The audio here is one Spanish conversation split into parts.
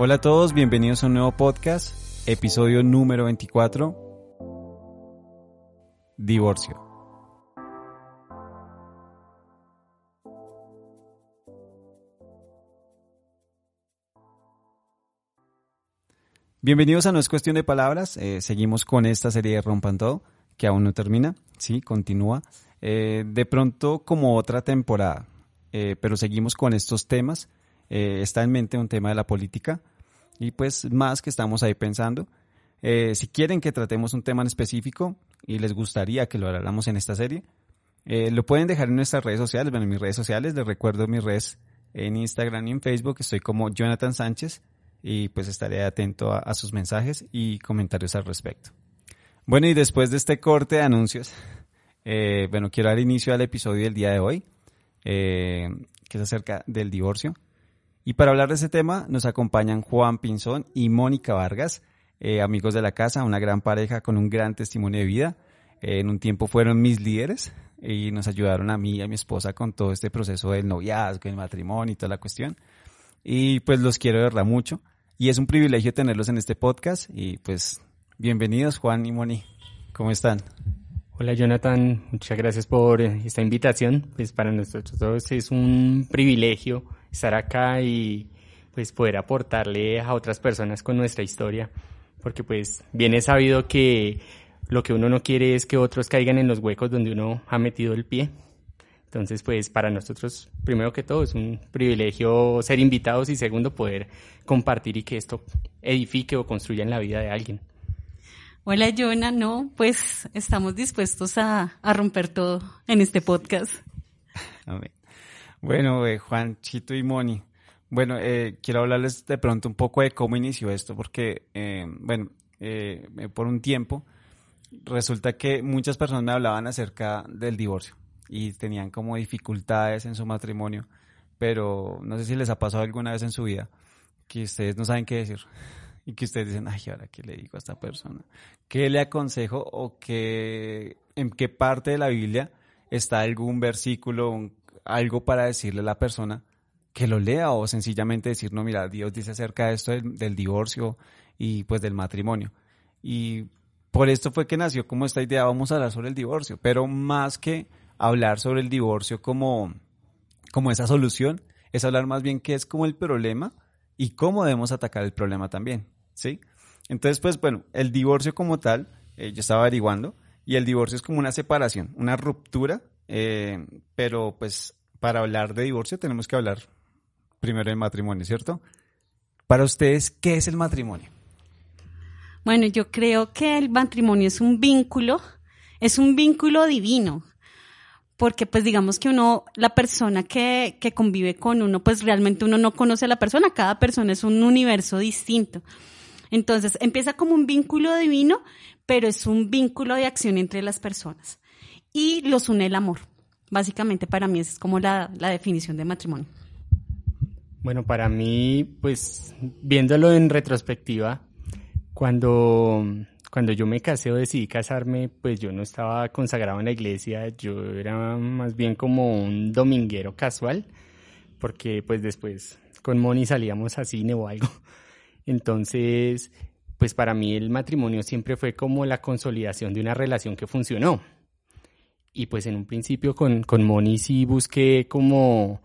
Hola a todos, bienvenidos a un nuevo podcast, episodio número 24, Divorcio. Bienvenidos a No es cuestión de palabras, eh, seguimos con esta serie de Rompan Todo, que aún no termina, sí, continúa, eh, de pronto como otra temporada, eh, pero seguimos con estos temas eh, está en mente un tema de la política y pues más que estamos ahí pensando. Eh, si quieren que tratemos un tema en específico y les gustaría que lo habláramos en esta serie, eh, lo pueden dejar en nuestras redes sociales. Bueno, en mis redes sociales, les recuerdo mis redes en Instagram y en Facebook. Estoy como Jonathan Sánchez y pues estaré atento a, sus mensajes y comentarios al respecto. Bueno, y después de este corte de anuncios, eh, bueno, quiero dar inicio al episodio del día de hoy, que es acerca del divorcio. Y para hablar de ese tema nos acompañan Juan Pinzón y Mónica Vargas, eh, amigos de la casa, una gran pareja con un gran testimonio de vida. Eh, en un tiempo fueron mis líderes y nos ayudaron a mí y a mi esposa con todo este proceso del noviazgo, el matrimonio y toda la cuestión. Y pues los quiero de verdad mucho. Y es un privilegio tenerlos en este podcast. Y pues bienvenidos Juan y Moni. ¿Cómo están? Hola Jonathan, muchas gracias por esta invitación. Pues para nosotros es un privilegio estar acá y pues poder aportarle a otras personas con nuestra historia, porque pues bien es sabido que lo que uno no quiere es que otros caigan en los huecos donde uno ha metido el pie. Entonces, pues para nosotros, primero que todo, es un privilegio ser invitados y segundo, poder compartir y que esto edifique o construya en la vida de alguien. Hola, Jonah. No, pues estamos dispuestos a, a romper todo en este podcast. Amén. Bueno, eh, Juan, Chito y Moni. Bueno, eh, quiero hablarles de pronto un poco de cómo inició esto, porque, eh, bueno, eh, por un tiempo resulta que muchas personas me hablaban acerca del divorcio y tenían como dificultades en su matrimonio, pero no sé si les ha pasado alguna vez en su vida que ustedes no saben qué decir y que ustedes dicen, ay, ¿ahora qué le digo a esta persona? ¿Qué le aconsejo o qué, en qué parte de la Biblia está algún versículo, un- algo para decirle a la persona que lo lea o sencillamente decir, no, mira, Dios dice acerca de esto del, divorcio y pues del matrimonio. Y por esto fue que nació como esta idea, vamos a hablar sobre el divorcio, pero más que hablar sobre el divorcio como, como esa solución, es hablar más bien qué es como el problema y cómo debemos atacar el problema también, ¿sí? Entonces, pues bueno, el divorcio como tal, eh, yo estaba averiguando, y el divorcio es como una separación, una ruptura, eh, pero pues para hablar de divorcio tenemos que hablar primero del matrimonio, ¿cierto? Para ustedes, ¿qué es el matrimonio? Bueno, yo creo que el matrimonio es un vínculo, es un vínculo divino, porque pues digamos que uno, la persona que, que convive con uno, pues realmente uno no conoce a la persona, cada persona es un universo distinto. Entonces empieza como un vínculo divino, pero es un vínculo de acción entre las personas. Y los une el amor. Básicamente para mí es como la, la definición de matrimonio. Bueno, para mí, pues viéndolo en retrospectiva, cuando, cuando yo me casé o decidí casarme, pues yo no estaba consagrado en la iglesia, yo era más bien como un dominguero casual, porque pues después con Moni salíamos a cine o algo. Entonces, pues para mí el matrimonio siempre fue como la consolidación de una relación que funcionó. Y pues en un principio con, con Moni sí busqué como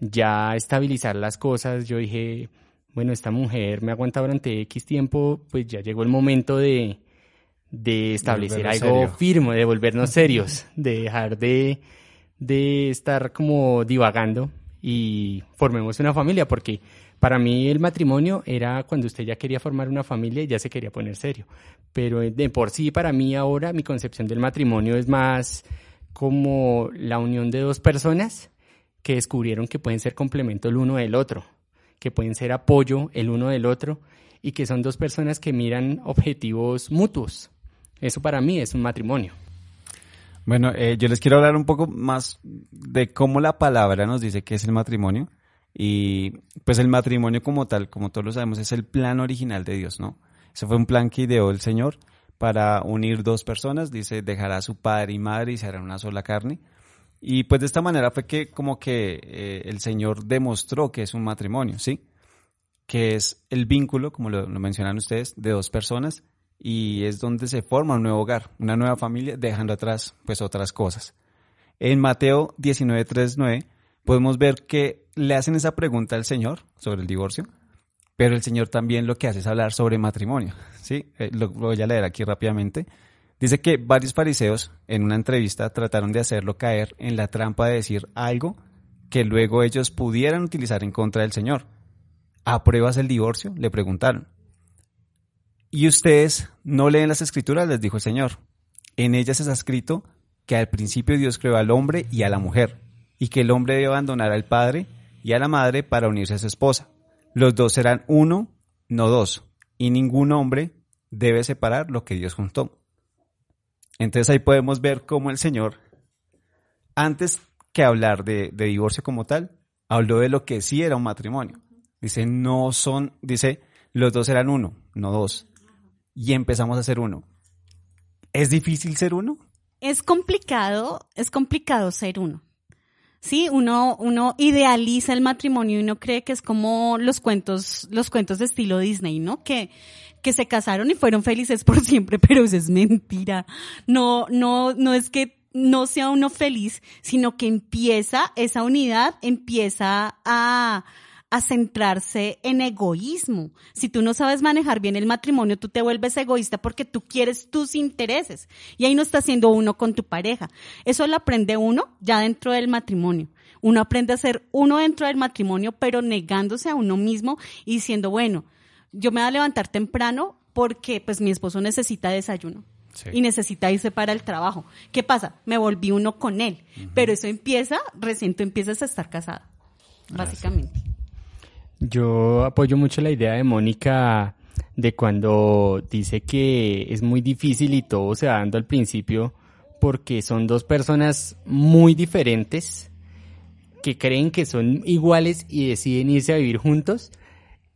ya estabilizar las cosas. Yo dije, bueno, esta mujer me aguanta durante X tiempo, pues ya llegó el momento de, de establecer algo serio. firme, de volvernos serios, de dejar de, de estar como divagando y formemos una familia, porque para mí el matrimonio era cuando usted ya quería formar una familia y ya se quería poner serio. Pero de por sí, para mí ahora, mi concepción del matrimonio es más como la unión de dos personas que descubrieron que pueden ser complemento el uno del otro, que pueden ser apoyo el uno del otro y que son dos personas que miran objetivos mutuos. Eso para mí es un matrimonio. Bueno, eh, yo les quiero hablar un poco más de cómo la palabra nos dice que es el matrimonio. Y pues el matrimonio como tal, como todos lo sabemos, es el plan original de Dios, ¿no? Ese fue un plan que ideó el Señor para unir dos personas. Dice, dejará a su padre y madre y serán una sola carne. Y pues de esta manera fue que como que eh, el Señor demostró que es un matrimonio, ¿sí? que es el vínculo, como lo, lo mencionan ustedes, de dos personas y es donde se forma un nuevo hogar, una nueva familia, dejando atrás pues otras cosas. En Mateo 19.3.9 podemos ver que le hacen esa pregunta al Señor sobre el divorcio, pero el Señor también lo que hace es hablar sobre matrimonio. ¿sí? Eh, lo, lo voy a leer aquí rápidamente. Dice que varios fariseos en una entrevista trataron de hacerlo caer en la trampa de decir algo que luego ellos pudieran utilizar en contra del Señor. ¿Apruebas el divorcio? Le preguntaron. Y ustedes no leen las escrituras, les dijo el Señor. En ellas está escrito que al principio Dios creó al hombre y a la mujer, y que el hombre debe abandonar al padre y a la madre para unirse a su esposa. Los dos serán uno, no dos, y ningún hombre debe separar lo que Dios juntó. Entonces ahí podemos ver cómo el Señor, antes que hablar de, de divorcio como tal, habló de lo que sí era un matrimonio. Dice, no son, dice, los dos eran uno, no dos y empezamos a ser uno. ¿Es difícil ser uno? Es complicado, es complicado ser uno. Sí, uno, uno idealiza el matrimonio y uno cree que es como los cuentos, los cuentos de estilo Disney, ¿no? Que, que se casaron y fueron felices por siempre, pero eso es mentira. No, no, no es que no sea uno feliz, sino que empieza, esa unidad empieza a, a centrarse en egoísmo. Si tú no sabes manejar bien el matrimonio, tú te vuelves egoísta porque tú quieres tus intereses. Y ahí no estás siendo uno con tu pareja. Eso lo aprende uno ya dentro del matrimonio. Uno aprende a ser uno dentro del matrimonio, pero negándose a uno mismo y diciendo, bueno, yo me voy a levantar temprano porque pues mi esposo necesita desayuno. Sí. y necesita irse para el trabajo. ¿Qué pasa? Me volví uno con él. Uh -huh. Pero eso empieza, recién tú empiezas a estar casada, básicamente. Yo apoyo mucho la idea de Mónica de cuando dice que es muy difícil y todo se va dando al principio porque son dos personas muy diferentes que creen que son iguales y deciden irse a vivir juntos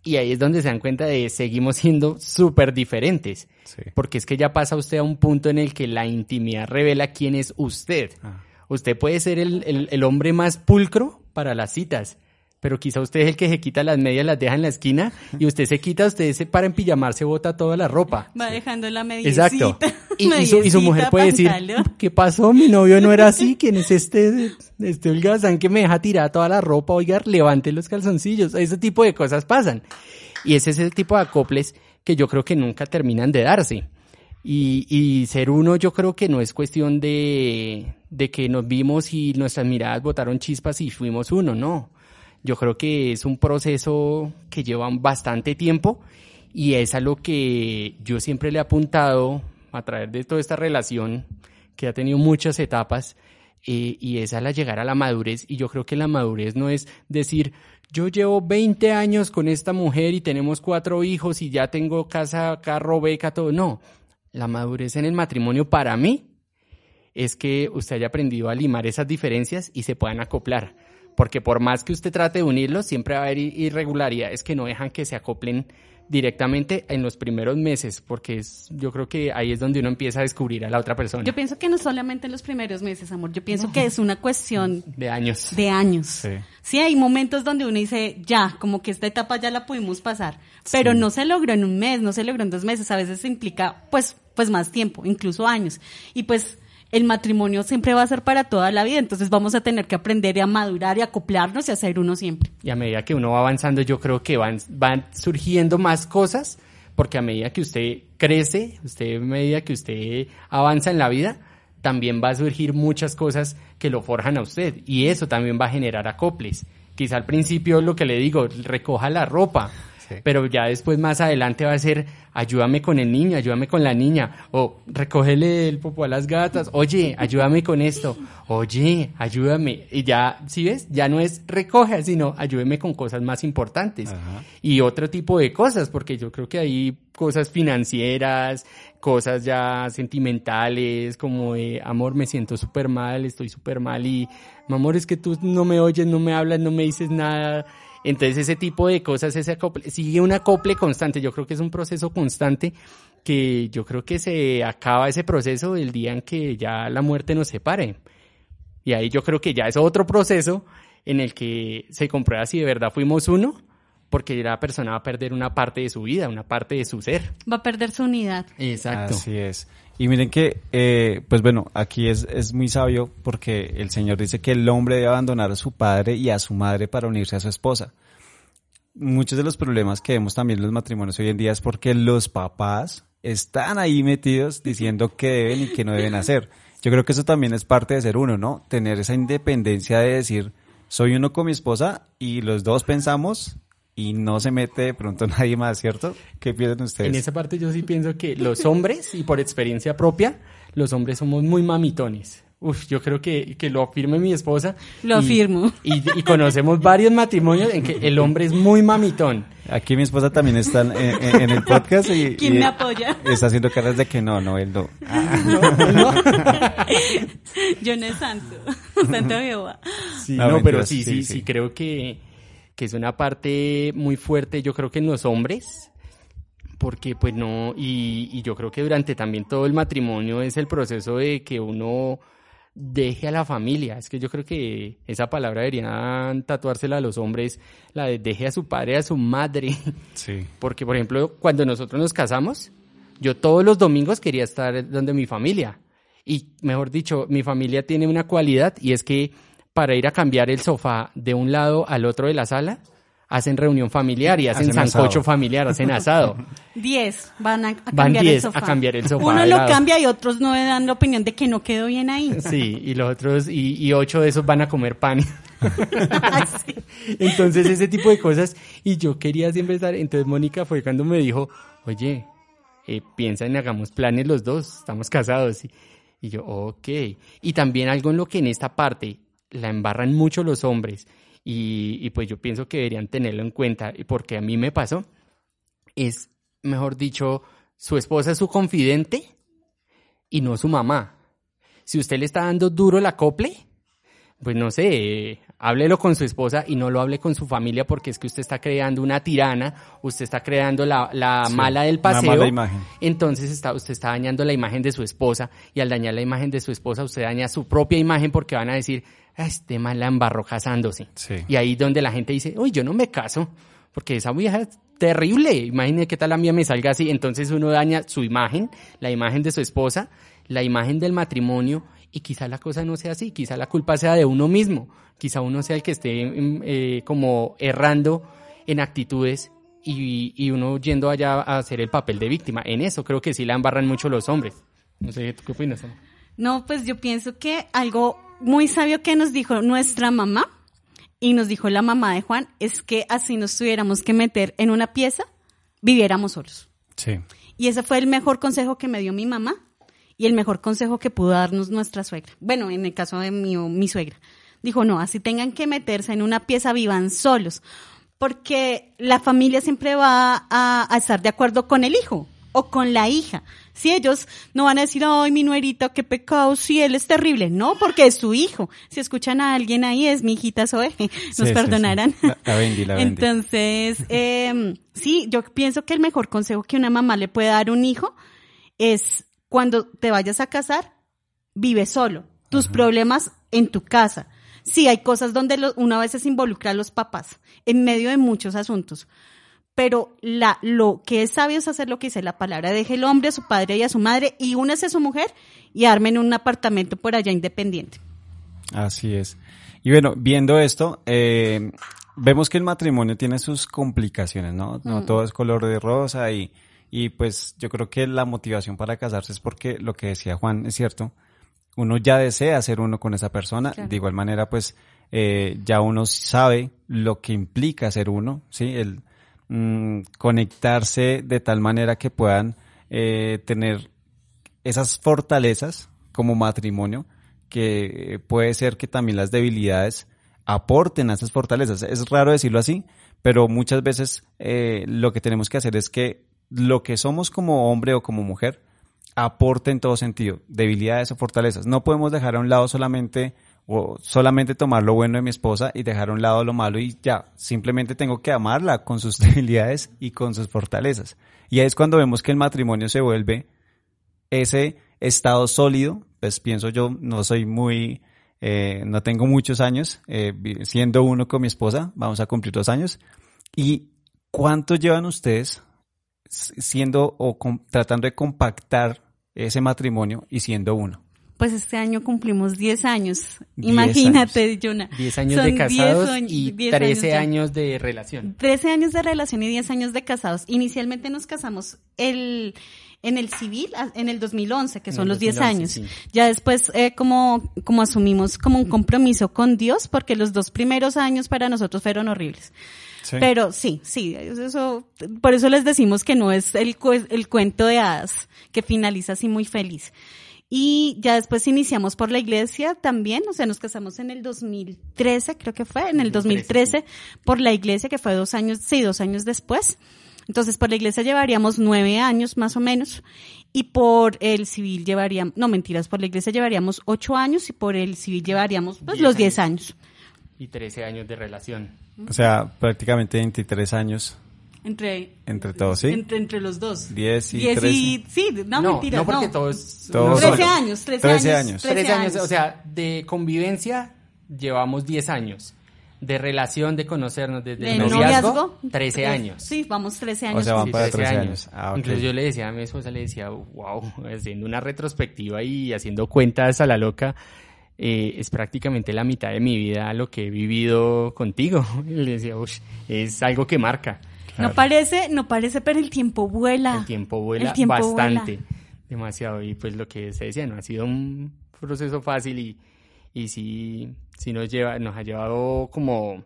y ahí es donde se dan cuenta de seguimos siendo súper diferentes sí. porque es que ya pasa usted a un punto en el que la intimidad revela quién es usted. Ah. Usted puede ser el, el, el hombre más pulcro para las citas, pero quizá usted es el que se quita las medias, las deja en la esquina y usted se quita, usted se para empillamarse, bota toda la ropa. Va dejando la media. Exacto. Y, y, su, y, su, mujer puede decir, ¿qué pasó? Mi novio no era así. ¿Quién es este, este holgazán que me deja tirar toda la ropa? Oiga, levante los calzoncillos. Ese tipo de cosas pasan. Y ese es el tipo de acoples que yo creo que nunca terminan de darse. Y, y, ser uno yo creo que no es cuestión de, de que nos vimos y nuestras miradas botaron chispas y fuimos uno, no yo creo que es un proceso que lleva bastante tiempo y es a lo que yo siempre le he apuntado a través de toda esta relación que ha tenido muchas etapas eh, y es a la llegar a la madurez y yo creo que la madurez no es decir yo llevo 20 años con esta mujer y tenemos cuatro hijos y ya tengo casa, carro, beca, todo. No, la madurez en el matrimonio para mí es que usted haya aprendido a limar esas diferencias y se puedan acoplar porque por más que usted trate de unirlos, siempre va a haber irregularidades que no dejan que se acoplen directamente en los primeros meses, porque es, yo creo que ahí es donde uno empieza a descubrir a la otra persona. Yo pienso que no solamente en los primeros meses, amor, yo pienso no. que es una cuestión de años. De años. Sí. sí. hay momentos donde uno dice, ya, como que esta etapa ya la pudimos pasar, pero sí. no se logró en un mes, no se logró en dos meses, a veces implica pues, pues más tiempo, incluso años. Y pues el matrimonio siempre va a ser para toda la vida, entonces vamos a tener que aprender a madurar y acoplarnos y a ser uno siempre. Y a medida que uno va avanzando, yo creo que van, van surgiendo más cosas, porque a medida que usted crece, usted a medida que usted avanza en la vida, también va a surgir muchas cosas que lo forjan a usted, y eso también va a generar acoples. Quizá al principio lo que le digo, recoja la ropa, Sí. Pero ya después más adelante va a ser ayúdame con el niño, ayúdame con la niña, o recógele el popo a las gatas, oye, ayúdame con esto, oye, ayúdame. Y ya, ¿sí ves? Ya no es recoge, sino ayúdeme con cosas más importantes. Ajá. Y otro tipo de cosas, porque yo creo que hay cosas financieras, cosas ya sentimentales, como de, amor, me siento súper mal, estoy súper mal y, amor, es que tú no me oyes, no me hablas, no me dices nada. Entonces ese tipo de cosas, ese acople, sigue un acople constante. Yo creo que es un proceso constante que yo creo que se acaba ese proceso el día en que ya la muerte nos separe. Y ahí yo creo que ya es otro proceso en el que se comprueba si de verdad fuimos uno porque la persona va a perder una parte de su vida, una parte de su ser. Va a perder su unidad. Exacto. Así es. Y miren que, eh, pues bueno, aquí es, es muy sabio porque el Señor dice que el hombre debe abandonar a su padre y a su madre para unirse a su esposa. Muchos de los problemas que vemos también en los matrimonios hoy en día es porque los papás están ahí metidos diciendo qué deben y qué no deben hacer. Yo creo que eso también es parte de ser uno, ¿no? Tener esa independencia de decir, soy uno con mi esposa y los dos pensamos y no se mete de pronto nadie más, ¿cierto? ¿Qué piensan ustedes? En esa parte yo sí pienso que los hombres, y por experiencia propia, los hombres somos muy mamitones. Uf, yo creo que, que lo afirme mi esposa. Lo y- afirmo. Y, y conocemos varios matrimonios en que el hombre es muy mamitón. Aquí mi esposa también está en, en- en el podcast y, ¿Quién y me apoya? está haciendo caras de que no, no, él no. Yo no es santo. Santo Jehová. Sí, No, no, pero sí, sí. sí, creo que, que es una parte muy fuerte, yo creo que en los hombres, porque pues no, y, y yo creo que durante también todo el matrimonio es el proceso de que uno deje a la familia, es que yo creo que esa palabra deberían tatuársela a los hombres, la de deje a su padre, a su madre, Sí. porque por ejemplo, cuando nosotros nos casamos, yo todos los domingos quería estar donde mi familia. Y mejor dicho, mi familia tiene una cualidad y es que para ir a cambiar el sofá de un lado al otro de la sala, hacen reunión familiar y hacen, Hacen sancocho asado. familiar, hacen asado. Diez van a, a Van cambiar el sofá. a cambiar el sofá Uno lo lado. cambia y otros no dan la opinión de que no quedó bien ahí. Sí, y los otros, y, y ocho de esos van a comer pan. Sí. Entonces, ese tipo de cosas. Y yo quería siempre estar. Entonces, Mónica fue cuando me dijo, oye, eh, piensa en hagamos planes los dos, estamos casados. Y, y yo, ok. Y también algo en lo que en esta parte la embarran mucho los hombres. Y, pues yo pienso que deberían tenerlo en cuenta. Y porque a mí me pasó, es, mejor dicho, su esposa es su confidente y no su mamá. Si usted le está dando duro el acople, pues no sé, háblelo con su esposa y no lo hable con su familia porque es que usted está creando una tirana, usted está creando la, la Sí, mala del paseo. mala imagen. Entonces está, usted está dañando la imagen de su esposa y al dañar la imagen de su esposa usted daña su propia imagen porque van a decir, "Ah, este man la embarró casándose. Sí. Y ahí donde la gente dice, uy, yo no me caso porque esa vieja es terrible. Imagine qué tal la mía me salga así. Entonces uno daña su imagen, la imagen de su esposa, la imagen del matrimonio y quizá la cosa no sea así, quizá la culpa sea de uno mismo, quizá uno sea el que esté mm, eh, como errando en actitudes y, y uno yendo allá a hacer el papel de víctima. En eso creo que sí la embarran mucho los hombres. No sé, ¿tú qué opinas? Ana? No, pues yo pienso que algo muy sabio que nos dijo nuestra mamá y nos dijo la mamá de Juan es que así nos tuviéramos que meter en una pieza, viviéramos solos. Sí. Y ese fue el mejor consejo que me dio mi mamá y el mejor consejo que pudo darnos nuestra suegra. Bueno, en el caso de mi, mi suegra. Dijo, no, así tengan que meterse en una pieza, vivan solos. Porque la familia siempre va a, a estar de acuerdo con el hijo o con la hija. Si ellos no van a decir, ay, mi nuerita, qué pecado, si él es terrible. No, porque es su hijo. Si escuchan a alguien ahí, es mi hijita Zoe. Nos Sí, perdonarán. sí. La, la Bendy, la Bendy. Entonces, eh, sí, yo pienso que el mejor consejo que una mamá le puede dar a un hijo es cuando te vayas a casar, vive solo. Tus problemas en tu casa. Sí, hay cosas donde lo- uno a veces involucra a los papás en medio de muchos asuntos. Pero la, lo que es sabio es hacer lo que dice la palabra. Deje el hombre a su padre y a su madre y únese a su mujer y armen un apartamento por allá independiente. Así es. Y bueno, viendo esto, eh, vemos que el matrimonio tiene sus complicaciones, ¿no? No todo es color de rosa y, y pues yo creo que la motivación para casarse es porque lo que decía Juan es cierto. Uno ya desea ser uno con esa persona. Claro. De igual manera, pues eh, ya uno sabe lo que implica ser uno, ¿sí? El mm, conectarse de tal manera que puedan eh, tener esas fortalezas como matrimonio, que puede ser que también las debilidades aporten a esas fortalezas. Es raro decirlo así, pero muchas veces eh, lo que tenemos que hacer es que lo que somos como hombre o como mujer aporte en todo sentido, debilidades o fortalezas. No podemos dejar a un lado solamente o solamente tomar lo bueno de mi esposa y dejar a un lado lo malo y ya, simplemente tengo que amarla con sus debilidades y con sus fortalezas. Y ahí es cuando vemos que el matrimonio se vuelve ese estado sólido, pues pienso yo, no soy muy, eh, no tengo muchos años, eh, siendo uno con mi esposa, vamos a cumplir dos años, y ¿cuánto llevan ustedes siendo o tratando de compactar ese matrimonio y siendo uno? Pues este año cumplimos 10 años. Imagínate, Jonah. 10 años de casados y 13 años, de relación. 13 años de relación y 10 años de casados. Inicialmente nos casamos el, en el civil en el 2011, que son los 10 años. Ya después, eh, como, como asumimos como un compromiso con Dios, porque los dos primeros años para nosotros fueron horribles. Pero sí, sí, eso, por eso les decimos que no es el, el cuento de hadas que finaliza así muy feliz. Y ya después iniciamos por la iglesia también, o sea, nos casamos en el 2013, creo que fue, en el 2013, por la iglesia, que fue dos años, sí, dos años después. Entonces, por la iglesia llevaríamos nueve años más o menos, y por el civil llevaríamos, no mentiras, por la iglesia llevaríamos ocho años y por el civil llevaríamos pues, los diez años. Y trece años de relación. O sea, prácticamente 23 años entre, entre todos, ¿sí? Entre, entre los dos. 10 y 13. Y, sí, no, no mentira, no. porque todos... todos 13 años, 13, 13 años. 13 años. o sea, de convivencia llevamos 10 años. De relación, de conocernos desde el noviazgo, 13 años. Sí, vamos 13 años. O sea, van para 13, años. Ah, okay. Incluso yo le decía a mi esposa, le decía, wow, haciendo una retrospectiva y haciendo cuentas a la loca, eh, es prácticamente la mitad de mi vida lo que he vivido contigo. Y le decía, es algo que marca. No parece, no parece, pero el tiempo vuela. El tiempo vuela bastante, demasiado. Y pues lo que se decía, no ha sido un proceso fácil y, y sí, sí nos lleva, nos ha llevado como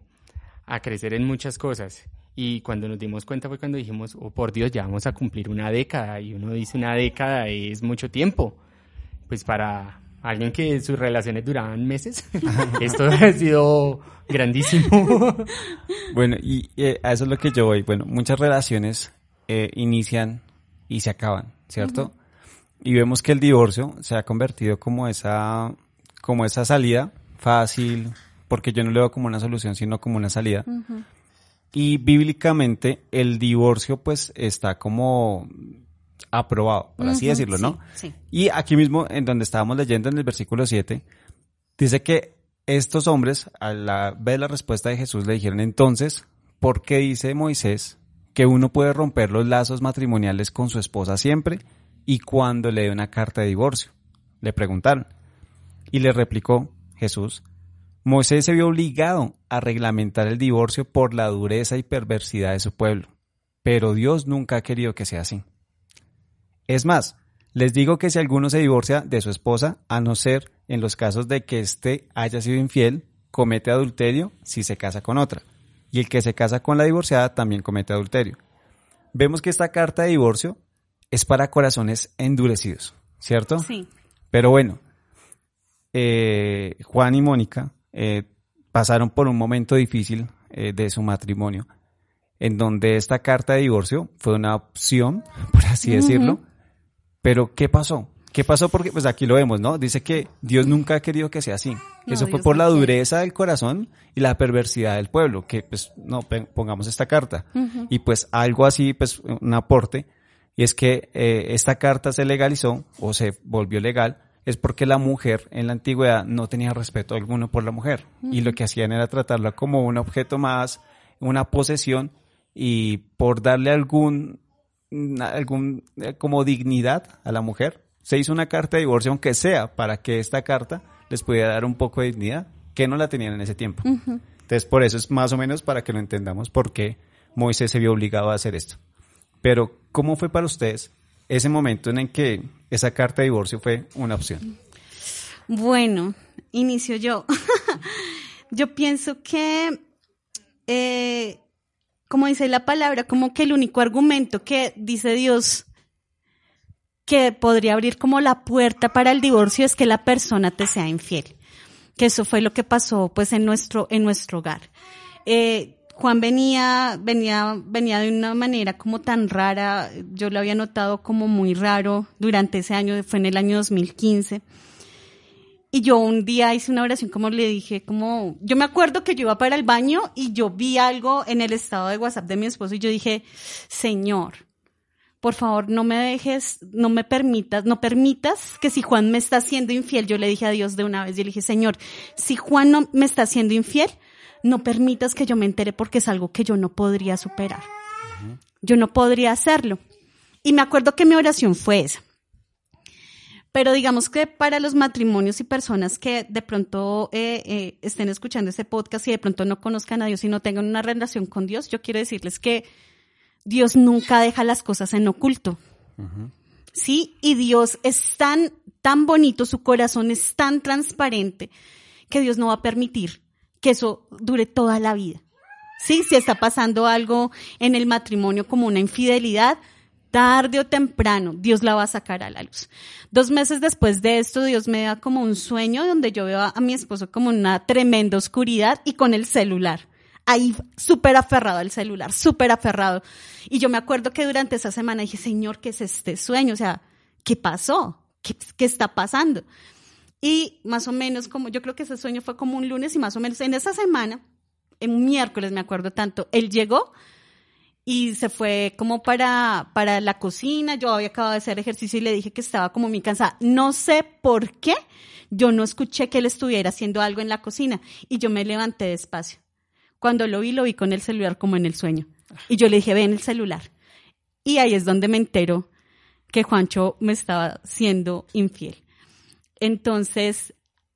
a crecer en muchas cosas. Y cuando nos dimos cuenta fue cuando dijimos, oh por Dios, ya vamos a cumplir una década. Y uno dice una década es mucho tiempo. Pues para, alguien que sus relaciones duraban meses. Esto ha sido grandísimo. bueno, y eh, a eso es lo que yo voy. Bueno, muchas relaciones eh, inician y se acaban, ¿cierto? Y vemos que el divorcio se ha convertido como esa, como esa salida fácil, porque yo no lo veo como una solución, sino como una salida. Y bíblicamente el divorcio pues está como aprobado, por así decirlo, ¿no? Sí, Y aquí mismo, en donde estábamos leyendo en el versículo 7, dice que estos hombres, a la ver la respuesta de Jesús, le dijeron entonces, ¿por qué dice Moisés que uno puede romper los lazos matrimoniales con su esposa siempre y cuando le dé una carta de divorcio? Le preguntaron. Y le replicó Jesús, Moisés se vio obligado a reglamentar el divorcio por la dureza y perversidad de su pueblo, pero Dios nunca ha querido que sea así. Es más, les digo que si alguno se divorcia de su esposa, a no ser en los casos de que éste haya sido infiel, comete adulterio si se casa con otra. Y el que se casa con la divorciada también comete adulterio. Vemos que esta carta de divorcio es para corazones endurecidos, ¿cierto? Sí. Pero bueno, eh, Juan y Mónica eh, pasaron por un momento difícil eh, de su matrimonio, en donde esta carta de divorcio fue una opción, por así decirlo, pero, ¿qué pasó? ¿Qué pasó? Porque, pues aquí lo vemos, ¿no? Dice que Dios nunca ha querido que sea así. eso fue por la dureza del corazón y la perversidad del pueblo, que pues no, pongamos esta carta. Y pues algo así, pues un aporte, y es que eh, esta carta se legalizó o se volvió legal, es porque la mujer en la antigüedad no tenía respeto alguno por la mujer. Y lo que hacían era tratarla como un objeto más, una posesión, y por darle algún algún eh, como dignidad a la mujer. Se hizo una carta de divorcio, aunque sea para que esta carta les pudiera dar un poco de dignidad, que no la tenían en ese tiempo. Entonces, por eso es más o menos para que lo entendamos por qué Moisés se vio obligado a hacer esto. Pero, ¿cómo fue para ustedes ese momento en el que esa carta de divorcio fue una opción? Bueno, inicio yo. yo pienso que eh, como dice la palabra, como que el único argumento que dice Dios que podría abrir como la puerta para el divorcio es que la persona te sea infiel. Que eso fue lo que pasó pues en nuestro, en nuestro hogar. Eh, Juan venía, venía, venía de una manera como tan rara, yo lo había notado como muy raro durante ese año, fue en el año 2015 y yo un día hice una oración como le dije, como, yo me acuerdo que yo iba para el baño y yo vi algo en el estado de WhatsApp de mi esposo y yo dije, Señor, por favor, no me dejes, no me permitas, no permitas que si Juan me está haciendo infiel, yo le dije a Dios de una vez, yo le dije, Señor, si Juan no me está haciendo infiel, no permitas que yo me entere porque es algo que yo no podría superar. Yo no podría hacerlo. Y me acuerdo que mi oración fue esa. Pero digamos que para los matrimonios y personas que de pronto eh, eh, estén escuchando este podcast y de pronto no conozcan a Dios y no tengan una relación con Dios, yo quiero decirles que Dios nunca deja las cosas en oculto. Sí, y Dios es tan, tan bonito, su corazón es tan transparente que Dios no va a permitir que eso dure toda la vida. Sí, si está pasando algo en el matrimonio como una infidelidad, tarde o temprano Dios la va a sacar a la luz. Dos meses después de esto, Dios me da como un sueño donde yo veo a, mi esposo como una tremenda oscuridad y con el celular. Ahí súper aferrado al celular, súper aferrado. Y yo me acuerdo que durante esa semana dije, Señor, ¿qué es este sueño? O sea, ¿qué pasó? ¿Qué, está pasando? Y más o menos como, yo creo que ese sueño fue como un lunes y más o menos en esa semana, en miércoles me acuerdo tanto, él llegó y se fue como para, para la cocina, yo había acabado de hacer ejercicio y le dije que estaba como muy cansada. No sé por qué yo no escuché que él estuviera haciendo algo en la cocina y yo me levanté despacio. Cuando lo vi, lo vi con el celular como en el sueño. Y yo le dije, ven el celular. Y ahí es donde me entero que Juancho me estaba siendo infiel. Entonces,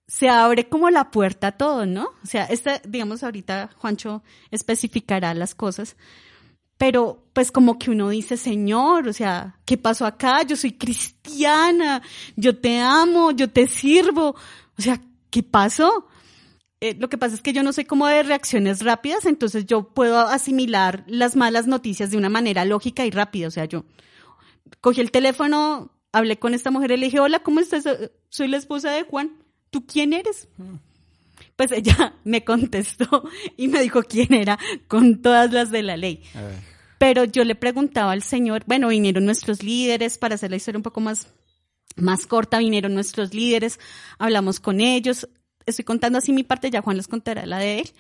se abre como la puerta a todo, ¿no? O sea, este, digamos, ahorita Juancho especificará las cosas, pero pues como que uno dice, Señor, o sea, ¿qué pasó acá? Yo soy cristiana, yo te amo, yo te sirvo, o sea, ¿qué pasó? Eh, lo que pasa es que yo no soy como de reacciones rápidas, entonces yo puedo asimilar las malas noticias de una manera lógica y rápida, o sea, yo cogí el teléfono, hablé con esta mujer y le dije, hola, ¿cómo estás? Soy la esposa de Juan, ¿tú quién eres? Pues ella me contestó y me dijo quién era con todas las de la ley. Pero yo le preguntaba al Señor, bueno, vinieron nuestros líderes, para hacer la historia un poco más, más corta, vinieron nuestros líderes, hablamos con ellos, estoy contando así mi parte, ya Juan les contará la de él,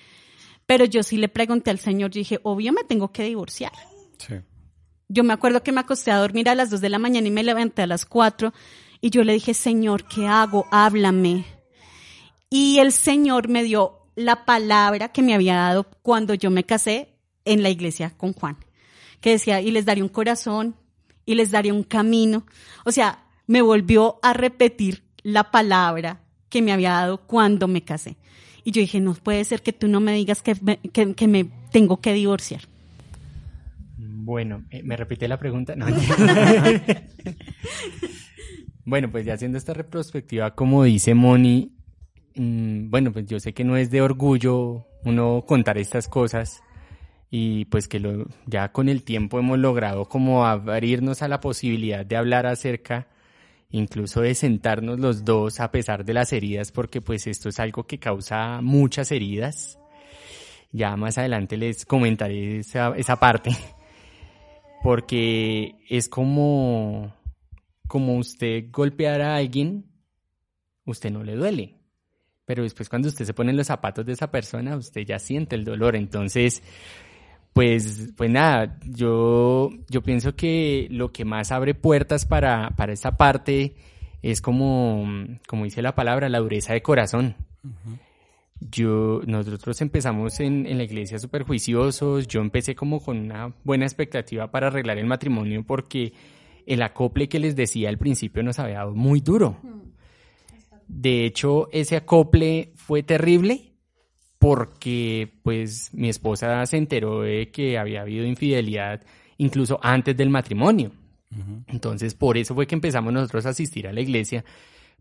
pero yo sí le pregunté al Señor, yo dije, obvio me tengo que divorciar. Yo me acuerdo que me acosté a dormir a las dos de la mañana y me levanté a las cuatro y yo le dije, Señor, ¿qué hago? Háblame. Y el Señor me dio la palabra que me había dado cuando yo me casé en la iglesia con Juan, que decía, y les daría un corazón, y les daría un camino. O sea, me volvió a repetir la palabra que me había dado cuando me casé. Y yo dije, no puede ser que tú no me digas que me, que, me tengo que divorciar. Bueno, eh, ¿me repite la pregunta? No. bueno, pues ya haciendo esta retrospectiva, como dice Moni, Mm, bueno, pues yo sé que no es de orgullo uno contar estas cosas y pues que ya con el tiempo hemos logrado como abrirnos a la posibilidad de hablar acerca incluso de sentarnos los dos a pesar de las heridas porque pues esto es algo que causa muchas heridas. Ya más adelante les comentaré esa, esa parte porque es como como usted golpear a alguien, usted no le duele pero después cuando usted se pone en los zapatos de esa persona, usted ya siente el dolor. Entonces, pues, pues nada, yo, yo pienso que lo que más abre puertas para, para esa parte es como, como dice la palabra, la dureza de corazón. Yo, nosotros empezamos en, en la iglesia súper juiciosos, yo empecé como con una buena expectativa para arreglar el matrimonio porque el acople que les decía al principio nos había dado muy duro. De hecho, ese acople fue terrible porque pues mi esposa se enteró de que había habido infidelidad incluso antes del matrimonio. Entonces, por eso fue que empezamos nosotros a asistir a la iglesia,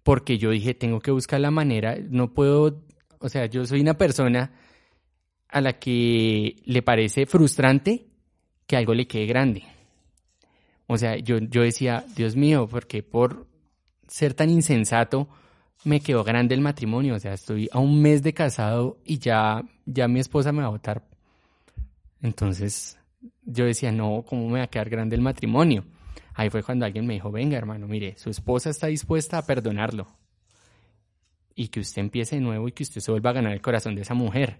porque yo dije, tengo que buscar la manera, no puedo, o sea, yo soy una persona a la que le parece frustrante que algo le quede grande. O sea, yo, yo decía, Dios mío, ¿por qué por ser tan insensato me quedó grande el matrimonio, o sea, estoy a un mes de casado y ya, ya mi esposa me va a votar. Entonces yo decía, no, ¿cómo me va a quedar grande el matrimonio? Ahí fue cuando alguien me dijo, venga hermano, mire, su esposa está dispuesta a perdonarlo. Y que usted empiece de nuevo y que usted se vuelva a ganar el corazón de esa mujer.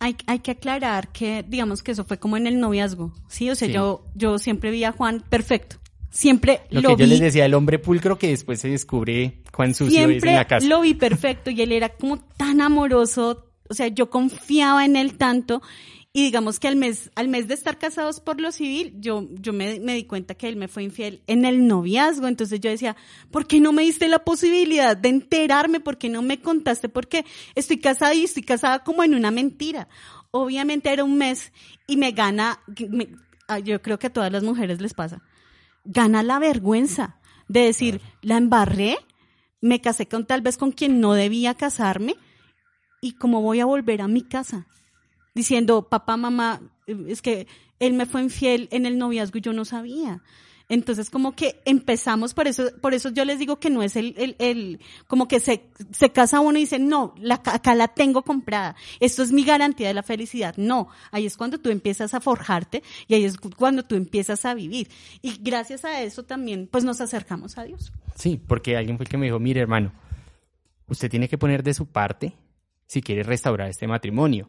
Hay, hay que aclarar que, digamos que eso fue como en el noviazgo, ¿sí? O sea, Yo, yo siempre vi a Juan perfecto siempre lo, lo que yo les decía, el hombre pulcro que después se descubre cuán sucio es en la casa. lo vi perfecto y él era como tan amoroso, o sea, yo confiaba en él tanto Y digamos que al mes, al mes de estar casados por lo civil, yo, yo me, me di cuenta que él me fue infiel en el noviazgo. Entonces yo decía, ¿por qué no me diste la posibilidad de enterarme? ¿Por qué no me contaste? Porque estoy casada y estoy casada como en una mentira. Obviamente era un mes y me gana, me- ah, yo creo que a todas las mujeres les pasa, gana la vergüenza de decir, la embarré, me casé con tal vez con quien no debía casarme y cómo voy a volver a mi casa diciendo, papá, mamá, es que él me fue infiel en el noviazgo y yo no sabía. Entonces, como que empezamos, por eso, por eso yo les digo que no es el, el, el como que se, se casa uno y dice, no, la, acá la tengo comprada, esto es mi garantía de la felicidad. No, ahí es cuando tú empiezas a forjarte y ahí es cuando tú empiezas a vivir. Y gracias a eso también, pues nos acercamos a Dios. Sí, porque alguien fue el que me dijo, mire hermano, usted tiene que poner de su parte si quiere restaurar este matrimonio.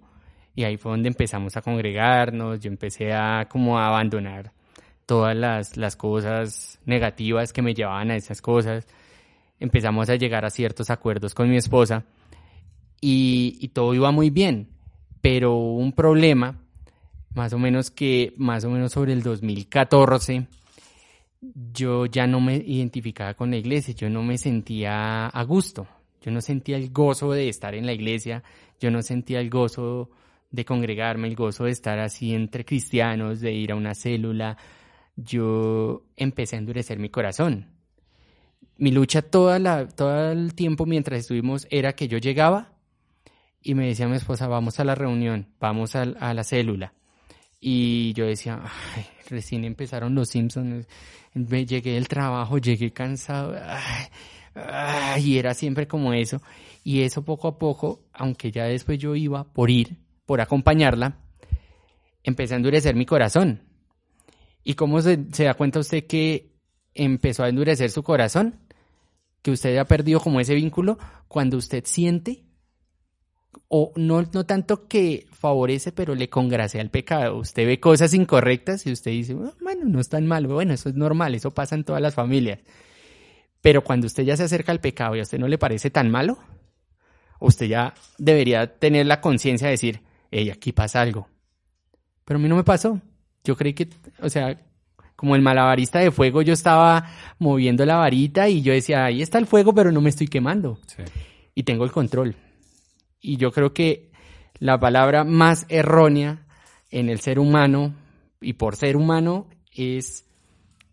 Y ahí fue donde empezamos a congregarnos, yo empecé a como a abandonar todas las, las cosas negativas que me llevaban a esas cosas. Empezamos a llegar a ciertos acuerdos con mi esposa y, y todo iba muy bien, pero hubo un problema, más o menos que, más o menos sobre el 2014, yo ya no me identificaba con la iglesia, yo no me sentía a gusto, yo no sentía el gozo de estar en la iglesia, yo no sentía el gozo de congregarme, el gozo de estar así entre cristianos, de ir a una célula, yo empecé a endurecer mi corazón. Mi lucha toda la, todo el tiempo mientras estuvimos era que yo llegaba y me decía mi esposa, vamos a la reunión, vamos a, a la célula. Y yo decía, recién empezaron los Simpsons, me llegué del trabajo, llegué cansado, y era siempre como eso. Y eso poco a poco, aunque ya después yo iba por ir, por acompañarla, empecé a endurecer mi corazón. ¿Y cómo se, da cuenta usted que empezó a endurecer su corazón? Que usted ha perdido como ese vínculo cuando usted siente, o no, no tanto que favorece, pero le congracea el pecado. Usted ve cosas incorrectas y usted dice, bueno, no es tan malo, bueno, eso es normal, eso pasa en todas las familias. Pero cuando usted ya se acerca al pecado y a usted no le parece tan malo, usted ya debería tener la conciencia de decir, hey, aquí pasa algo. Pero a mí no me pasó. Yo creí que, o sea, como el malabarista de fuego, yo estaba moviendo la varita y yo decía, ahí está el fuego, pero no me estoy quemando. Sí. Y tengo el control. Y yo creo que la palabra más errónea en el ser humano y por ser humano es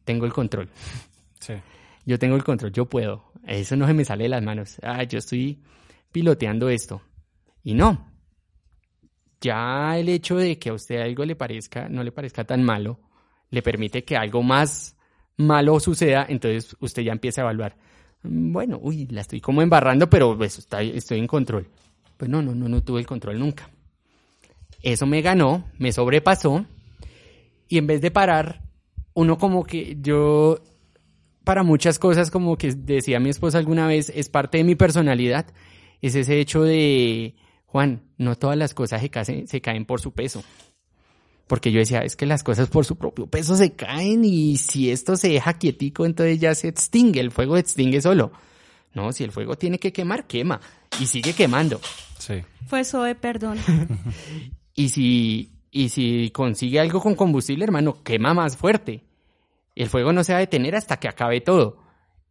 tengo el control. Sí. Yo tengo el control, yo puedo. Eso no se me sale de las manos. Ah, yo estoy piloteando esto. Y no. Ya el hecho de que a usted algo le parezca, no le parezca tan malo, le permite que algo más malo suceda, entonces usted ya empieza a evaluar. "Mm, Bueno, uy, la estoy como embarrando, pero pues, está- estoy en control. Pues no, no, no, no tuve el control nunca. Eso me ganó, me sobrepasó, y en vez de parar, uno como que yo para muchas cosas, como que decía mi esposa alguna vez, es parte de mi personalidad, es ese hecho de, Juan, no todas las cosas se, caen- se caen por su peso. Porque yo decía, es que las cosas por su propio peso se caen y si esto se deja quietico, entonces ya se extingue, el fuego se extingue solo. No, si el fuego tiene que quemar, quema y sigue quemando. Sí. Fue Zoe, perdón. Y si, y si consigue algo con combustible, hermano, quema más fuerte. El fuego no se va a detener hasta que acabe todo.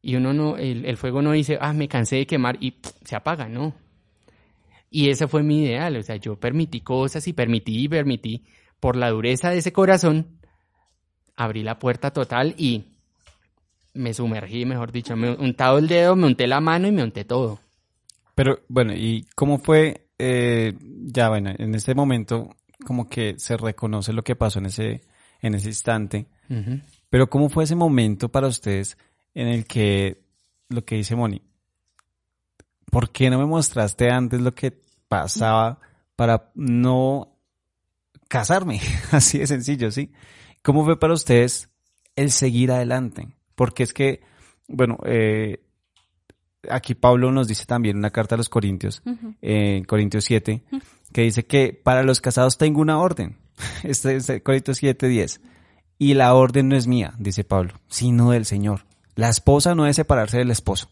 Y uno no, el, el fuego no dice, ah, me cansé de quemar y pff, se apaga, no. Y ese fue mi ideal, o sea, yo permití cosas y permití y permití, por la dureza de ese corazón, abrí la puerta total y me sumergí, mejor dicho, me untado el dedo, me unté la mano y me unté todo. Pero bueno, ¿y cómo fue? eh, ya bueno, en ese momento como que se reconoce lo que pasó en ese, en ese instante. Pero ¿cómo fue ese momento para ustedes en el que lo que dice Moni? ¿Por qué no me mostraste antes lo que pasaba para no casarme? Así de sencillo, ¿sí? ¿Cómo fue para ustedes el seguir adelante? Porque es que, bueno, eh, aquí Pablo nos dice también una carta a los Corintios, Ujú. eh, en Corintios 7, que dice que para los casados tengo una orden. Este es Corintios 7, 10. Y la orden no es mía, dice Pablo, sino del Señor. La esposa no debe separarse del esposo.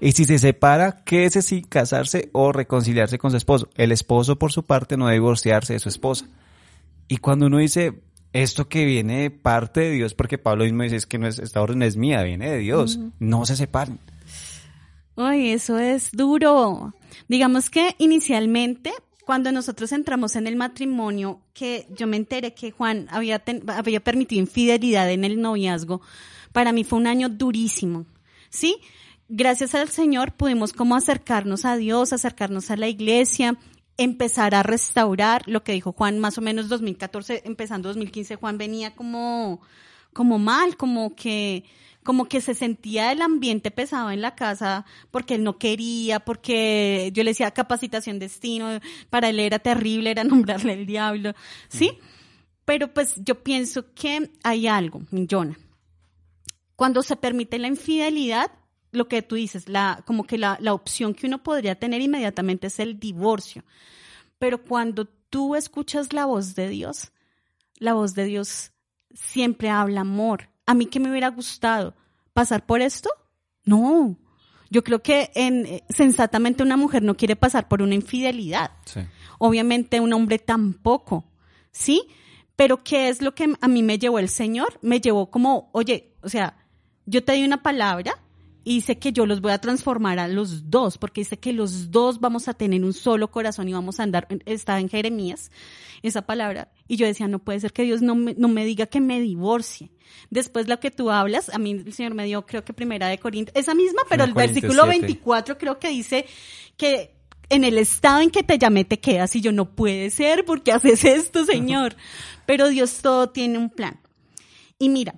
Y si se separa, quédese sin casarse o reconciliarse con su esposo. El esposo, por su parte, no debe divorciarse de su esposa. Y cuando uno dice esto que viene de parte de Dios, porque Pablo mismo dice es que no es, esta orden es mía, viene de Dios, no se separen. Ay, eso es duro. Digamos que inicialmente, cuando nosotros entramos en el matrimonio, que yo me enteré que Juan había, había permitido infidelidad en el noviazgo, para mí fue un año durísimo. ¿Sí? Gracias al Señor pudimos como acercarnos a Dios, acercarnos a la iglesia, empezar a restaurar lo que dijo Juan más o menos 2014, empezando 2015, Juan venía como, como mal, como que, como que se sentía el ambiente pesado en la casa porque él no quería, porque yo le decía capacitación destino, para él era terrible, era nombrarle el diablo, ¿sí? Pero pues yo pienso que hay algo, Jonah. Cuando se permite la infidelidad, lo que tú dices, la, como que la, la opción que uno podría tener inmediatamente es el divorcio. Pero cuando tú escuchas la voz de Dios, la voz de Dios siempre habla amor. ¿A mí qué me hubiera gustado? ¿Pasar por esto? No. Yo creo que en, sensatamente una mujer no quiere pasar por una infidelidad. Obviamente un hombre tampoco. ¿Sí? Pero ¿qué es lo que a mí me llevó el Señor? Me llevó como, oye, o sea, yo te di una palabra, y dice que yo los voy a transformar a los dos, porque dice que los dos vamos a tener un solo corazón y vamos a andar, está en Jeremías esa palabra, y yo decía, no puede ser que Dios no me, no me diga que me divorcie. Después lo que tú hablas, a mí el Señor me dio, creo que primera de Corintios, esa misma, pero el versículo 24 creo que dice que en el estado en que te llamé te quedas y yo no puede ser porque haces esto, Señor. Pero Dios todo tiene un plan. Y mira,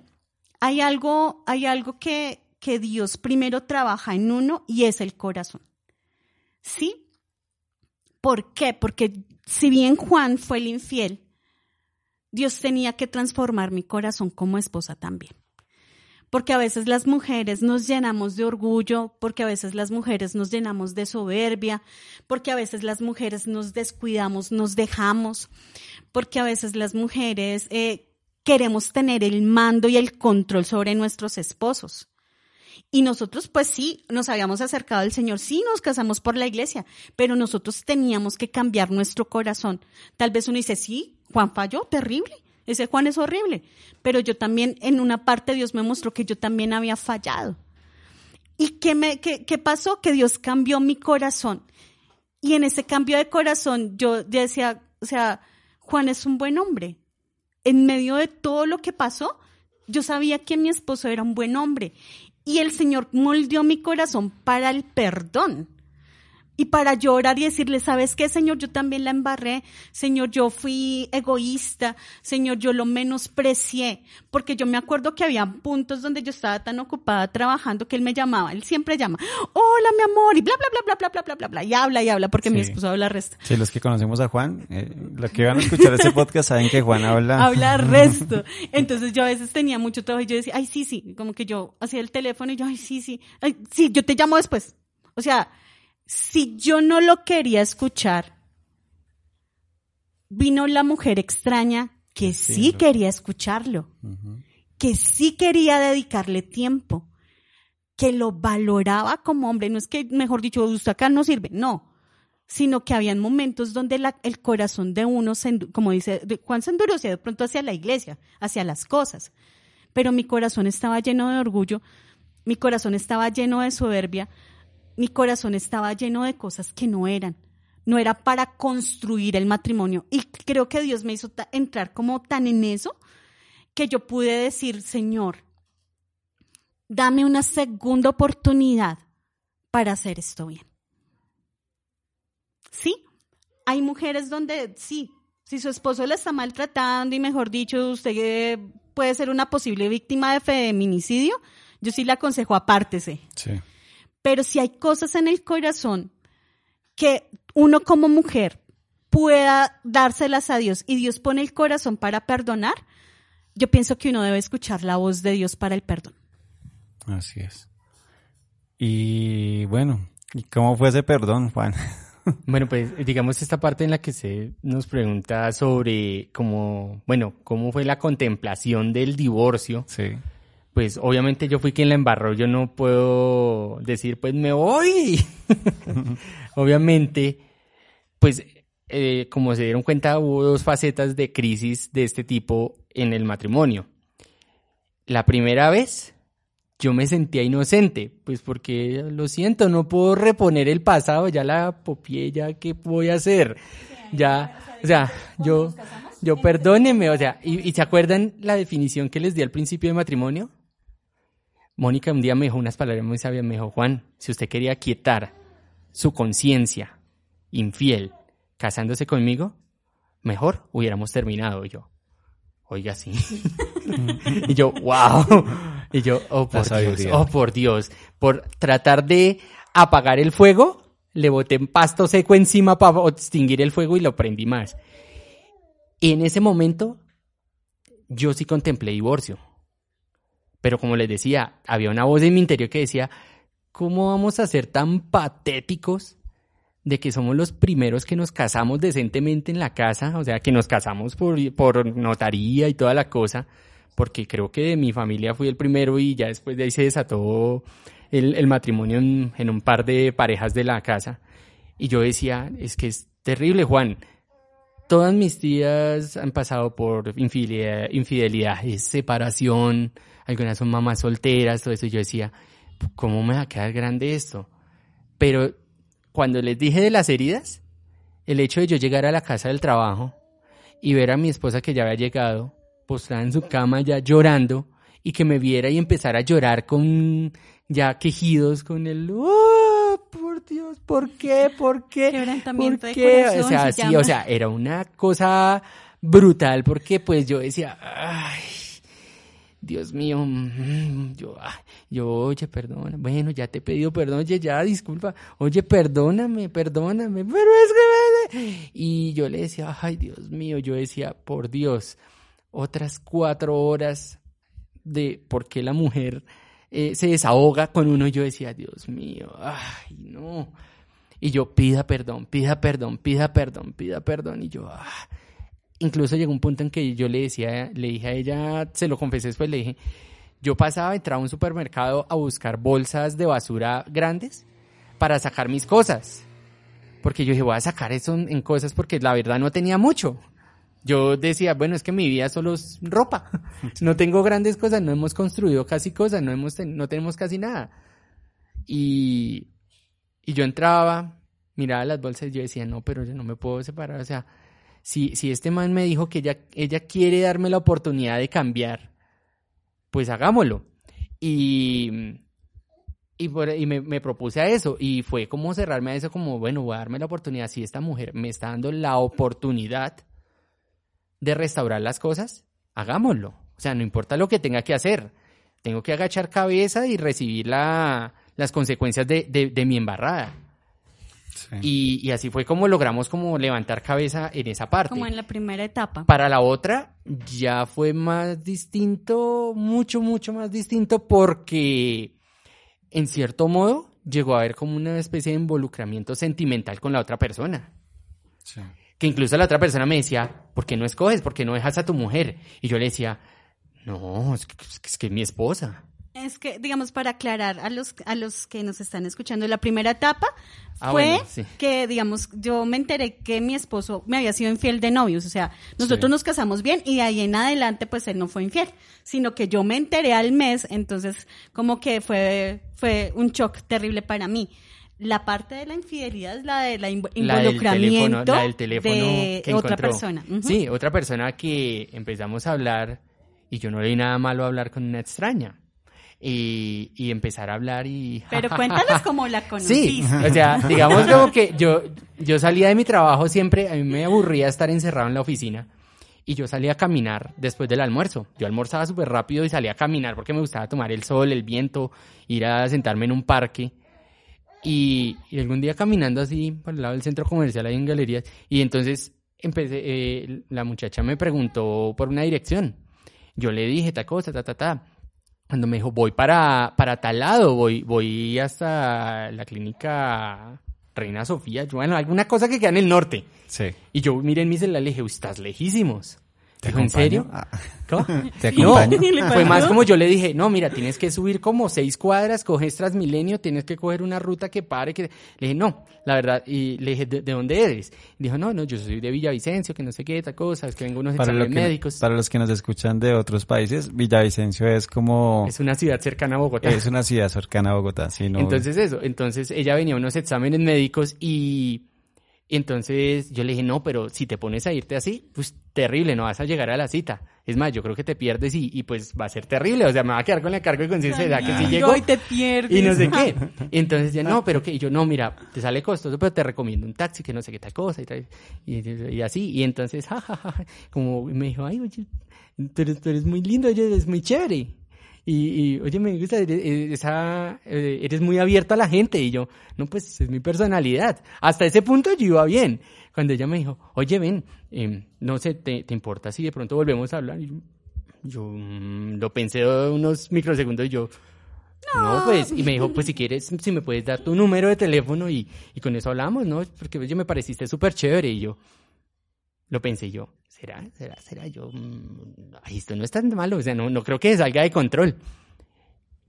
hay algo, hay algo que, que Dios primero trabaja en uno y es el corazón. ¿Sí? ¿Por qué? Porque si bien Juan fue el infiel, Dios tenía que transformar mi corazón como esposa también. Porque a veces las mujeres nos llenamos de orgullo, porque a veces las mujeres nos llenamos de soberbia, porque a veces las mujeres nos descuidamos, nos dejamos, porque a veces las mujeres eh, queremos tener el mando y el control sobre nuestros esposos. Y nosotros, pues sí, nos habíamos acercado al Señor, sí nos casamos por la iglesia, pero nosotros teníamos que cambiar nuestro corazón. Tal vez uno dice, sí, Juan falló, terrible, ese Juan es horrible, pero yo también, en una parte Dios me mostró que yo también había fallado. ¿Y qué, me, qué, qué pasó? Que Dios cambió mi corazón. Y en ese cambio de corazón yo decía, o sea, Juan es un buen hombre. En medio de todo lo que pasó, yo sabía que mi esposo era un buen hombre y el Señor moldeó mi corazón para el perdón y para llorar y decirle, ¿sabes qué, Señor? Yo también la embarré. Señor, yo fui egoísta. Señor, yo lo menosprecié. Porque yo me acuerdo que había puntos donde yo estaba tan ocupada trabajando que él me llamaba. Él siempre llama, hola, mi amor, y bla, bla, bla, bla, bla, bla, bla, bla, bla. Y habla y habla porque mi esposo habla resto. Sí, los que conocemos a Juan, eh, los que van a escuchar este podcast saben que Juan habla. Habla resto. Entonces yo a veces tenía mucho trabajo y yo decía, ay, sí, sí. Como que yo hacía el teléfono y yo, ay, sí, sí. Ay, sí, yo te llamo después. O sea, si yo no lo quería escuchar, vino la mujer extraña que sí, quería escucharlo, que sí quería dedicarle tiempo, que lo valoraba como hombre. No es que, mejor dicho, usted acá no sirve, no, sino que habían momentos donde el corazón de uno, se, como dice Juan, se endureció de pronto hacia la iglesia, hacia las cosas. Pero mi corazón estaba lleno de orgullo, mi corazón estaba lleno de soberbia, mi corazón estaba lleno de cosas que no eran. No era para construir el matrimonio. Y creo que Dios me hizo entrar como tan en eso que yo pude decir, Señor, dame una segunda oportunidad para hacer esto bien. Sí, hay mujeres donde sí, si su esposo la está maltratando y mejor dicho, usted puede ser una posible víctima de feminicidio, yo sí le aconsejo apártese. Sí. Pero si hay cosas en el corazón que uno como mujer pueda dárselas a Dios y Dios pone el corazón para perdonar, yo pienso que uno debe escuchar la voz de Dios para el perdón. Así es. Y bueno, ¿y cómo fue ese perdón, Juan? Bueno, pues digamos esta parte en la que se nos pregunta sobre cómo, bueno, cómo fue la contemplación del divorcio. Sí pues obviamente yo fui quien la embarró, yo no puedo decir, pues me voy. obviamente, pues eh, como se dieron cuenta, hubo dos facetas de crisis de este tipo en el matrimonio. La primera vez, yo me sentía inocente, pues porque lo siento, no puedo reponer el pasado, ya la popié, ya qué voy a hacer. Ya, o sea, yo, yo perdóneme, o sea, ¿y, ¿y se acuerdan la definición que les di al principio de matrimonio? Mónica un día me dijo unas palabras muy sabias, me dijo, Juan, si usted quería quietar su conciencia infiel casándose conmigo, mejor hubiéramos terminado Y yo. Oiga, sí. y yo, wow. Y yo, oh por Dios, oh por Dios. Por tratar de apagar el fuego, le boté pasto seco encima para extinguir el fuego y lo prendí más. Y en ese momento, yo sí contemplé divorcio. Pero como les decía, había una voz en mi interior que decía, ¿cómo vamos a ser tan patéticos de que somos los primeros que nos casamos decentemente en la casa? O sea, que nos casamos por, por notaría y toda la cosa, porque creo que de mi familia fui el primero y ya después de ahí se desató el, el matrimonio en, en un par de parejas de la casa. Y yo decía, es que es terrible, Juan. Todas mis tías han pasado por infidelidad, infidelidades, separación, algunas son mamás solteras, todo eso. Y yo decía, ¿cómo me va a quedar grande esto? Pero cuando les dije de las heridas, el hecho de yo llegar a la casa del trabajo y ver a mi esposa que ya había llegado, postrada en su cama ya llorando, y que me viera y empezara a llorar con ya quejidos, con el, ¡oh, por Dios, ¿por qué? ¿Por qué? ¿Por qué? O sea, se sí, llama. o sea, era una cosa brutal porque pues yo decía, ay, Dios mío, mm, yo, ay, yo, oye, perdona, bueno, ya te he pedido perdón, oye, ya, disculpa, oye, perdóname, perdóname, pero es que... Y yo le decía, ay, Dios mío, yo decía, por Dios, otras cuatro horas de por qué la mujer eh, se desahoga con uno, y yo decía, Dios mío, ay, no. Y yo, pida perdón, pida perdón, pida perdón, pida perdón, y yo, ah, incluso llegó un punto en que yo le decía, le dije a ella, se lo confesé después, le dije, yo pasaba, entraba a un supermercado a buscar bolsas de basura grandes para sacar mis cosas. Porque yo dije, voy a sacar eso en, cosas porque la verdad no tenía mucho. Yo decía, bueno, es que mi vida solo es ropa. No tengo grandes cosas, no hemos construido casi cosas, no, hemos no tenemos casi nada. Y, y yo entraba, miraba las bolsas y yo decía, no, pero yo no me puedo separar. O sea, si, este man me dijo que ella, quiere darme la oportunidad de cambiar, pues hagámoslo. Y, y, me, propuse a eso. Y fue como cerrarme a eso, como, bueno, voy a darme la oportunidad. Si esta mujer me está dando la oportunidad de restaurar las cosas, hagámoslo. O sea, no importa lo que tenga que hacer. Tengo que agachar cabeza y recibir la- las consecuencias de- de mi embarrada. Sí. Y, y así fue como logramos como levantar cabeza en esa parte. Como en la primera etapa. Para la otra ya fue más distinto, mucho, mucho más distinto porque en cierto modo llegó a haber como una especie de involucramiento sentimental con la otra persona. Sí. Que incluso la otra persona me decía, ¿por qué no escoges? ¿Por qué no dejas a tu mujer? Y yo le decía, no, es que es, que es que es mi esposa. Es que, digamos, para aclarar a los, a los que nos están escuchando, la primera etapa Ah, fue bueno, sí. que, digamos, yo me enteré que mi esposo me había sido infiel de novios. O sea, nosotros Sí. nos casamos bien y de ahí en adelante, pues él no fue infiel, sino que yo me enteré al mes, entonces, como que fue, fue un shock terrible para mí. La parte de la infidelidad es la de la invo- La del involucramiento teléfono, la del teléfono de que otra persona. Sí, otra persona que empezamos a hablar y yo no le vi nada malo hablar con una extraña. Y, y empezar a hablar y... Pero cuéntales cómo la Sí, conociste. o sea, digamos como que yo, yo salía de mi trabajo siempre, a mí me aburría estar encerrado en la oficina y yo salía a caminar después del almuerzo. Yo almorzaba súper rápido y salía a caminar porque me gustaba tomar el sol, el viento, ir a sentarme en un parque. Y, y algún día caminando así por el lado del centro comercial ahí en galerías y entonces empecé, eh, la muchacha me preguntó por una dirección. Yo le dije tal cosa, ta, ta, ta. Cuando me dijo, voy para, para tal lado, voy, voy hasta la clínica Reina Sofía, bueno, alguna cosa que queda en el norte. Sí. Y yo miré en mi celular y le dije, "Uy, estás lejísimos. Dijo, ¿en serio? Ah, ¿Cómo? ¿Te No, fue más como yo le dije, no, mira, tienes que subir como seis cuadras, coges Transmilenio, tienes que coger una ruta que pare, que... Le dije, no, la verdad, y le dije, ¿de, de dónde eres? dijo, no, no, yo soy de Villavicencio, que no sé qué, tal cosa, es que vengo a unos Para, exámenes que- médicos. para los que nos escuchan de otros países, Villavicencio es como... Es una ciudad cercana a Bogotá. Es una ciudad cercana a Bogotá, sí, no... Entonces eso, entonces ella venía a unos exámenes médicos y, y entonces yo le dije, no, pero si te pones a irte así, pues terrible, no vas a llegar a la cita. Es más, yo creo que te pierdes y, y pues va a ser terrible, o sea, me va a quedar con la carga de conciencia de que si llegó y te pierdes. y no sé qué. Y entonces ya, no, pero que, yo, no, mira, te sale costoso, pero te recomiendo un taxi, que no sé qué tal cosa, y, tal, y, y así. Y entonces, ja, ja, ja, como me dijo, ay, oye, tú eres, tú eres muy lindo, oye, eres muy chévere. Y, y, oye, me gusta, eres, esa, eh, eres muy abierto a la gente. Y yo, no, pues es mi personalidad. Hasta ese punto yo iba bien. Cuando ella me dijo, oye, ven, eh, no sé, ¿te, ¿te importa si de pronto volvemos a hablar? Y yo, yo mm, lo pensé unos microsegundos y yo, no, pues, y me dijo, pues si quieres, si me puedes dar tu número de teléfono y, y con eso hablamos, ¿no? Porque oye, me pareciste súper chévere y yo, lo pensé yo, ¿será? ¿Será? ¿Será? Yo, mm, ay, esto no es tan malo, o sea, no, no creo que salga de control.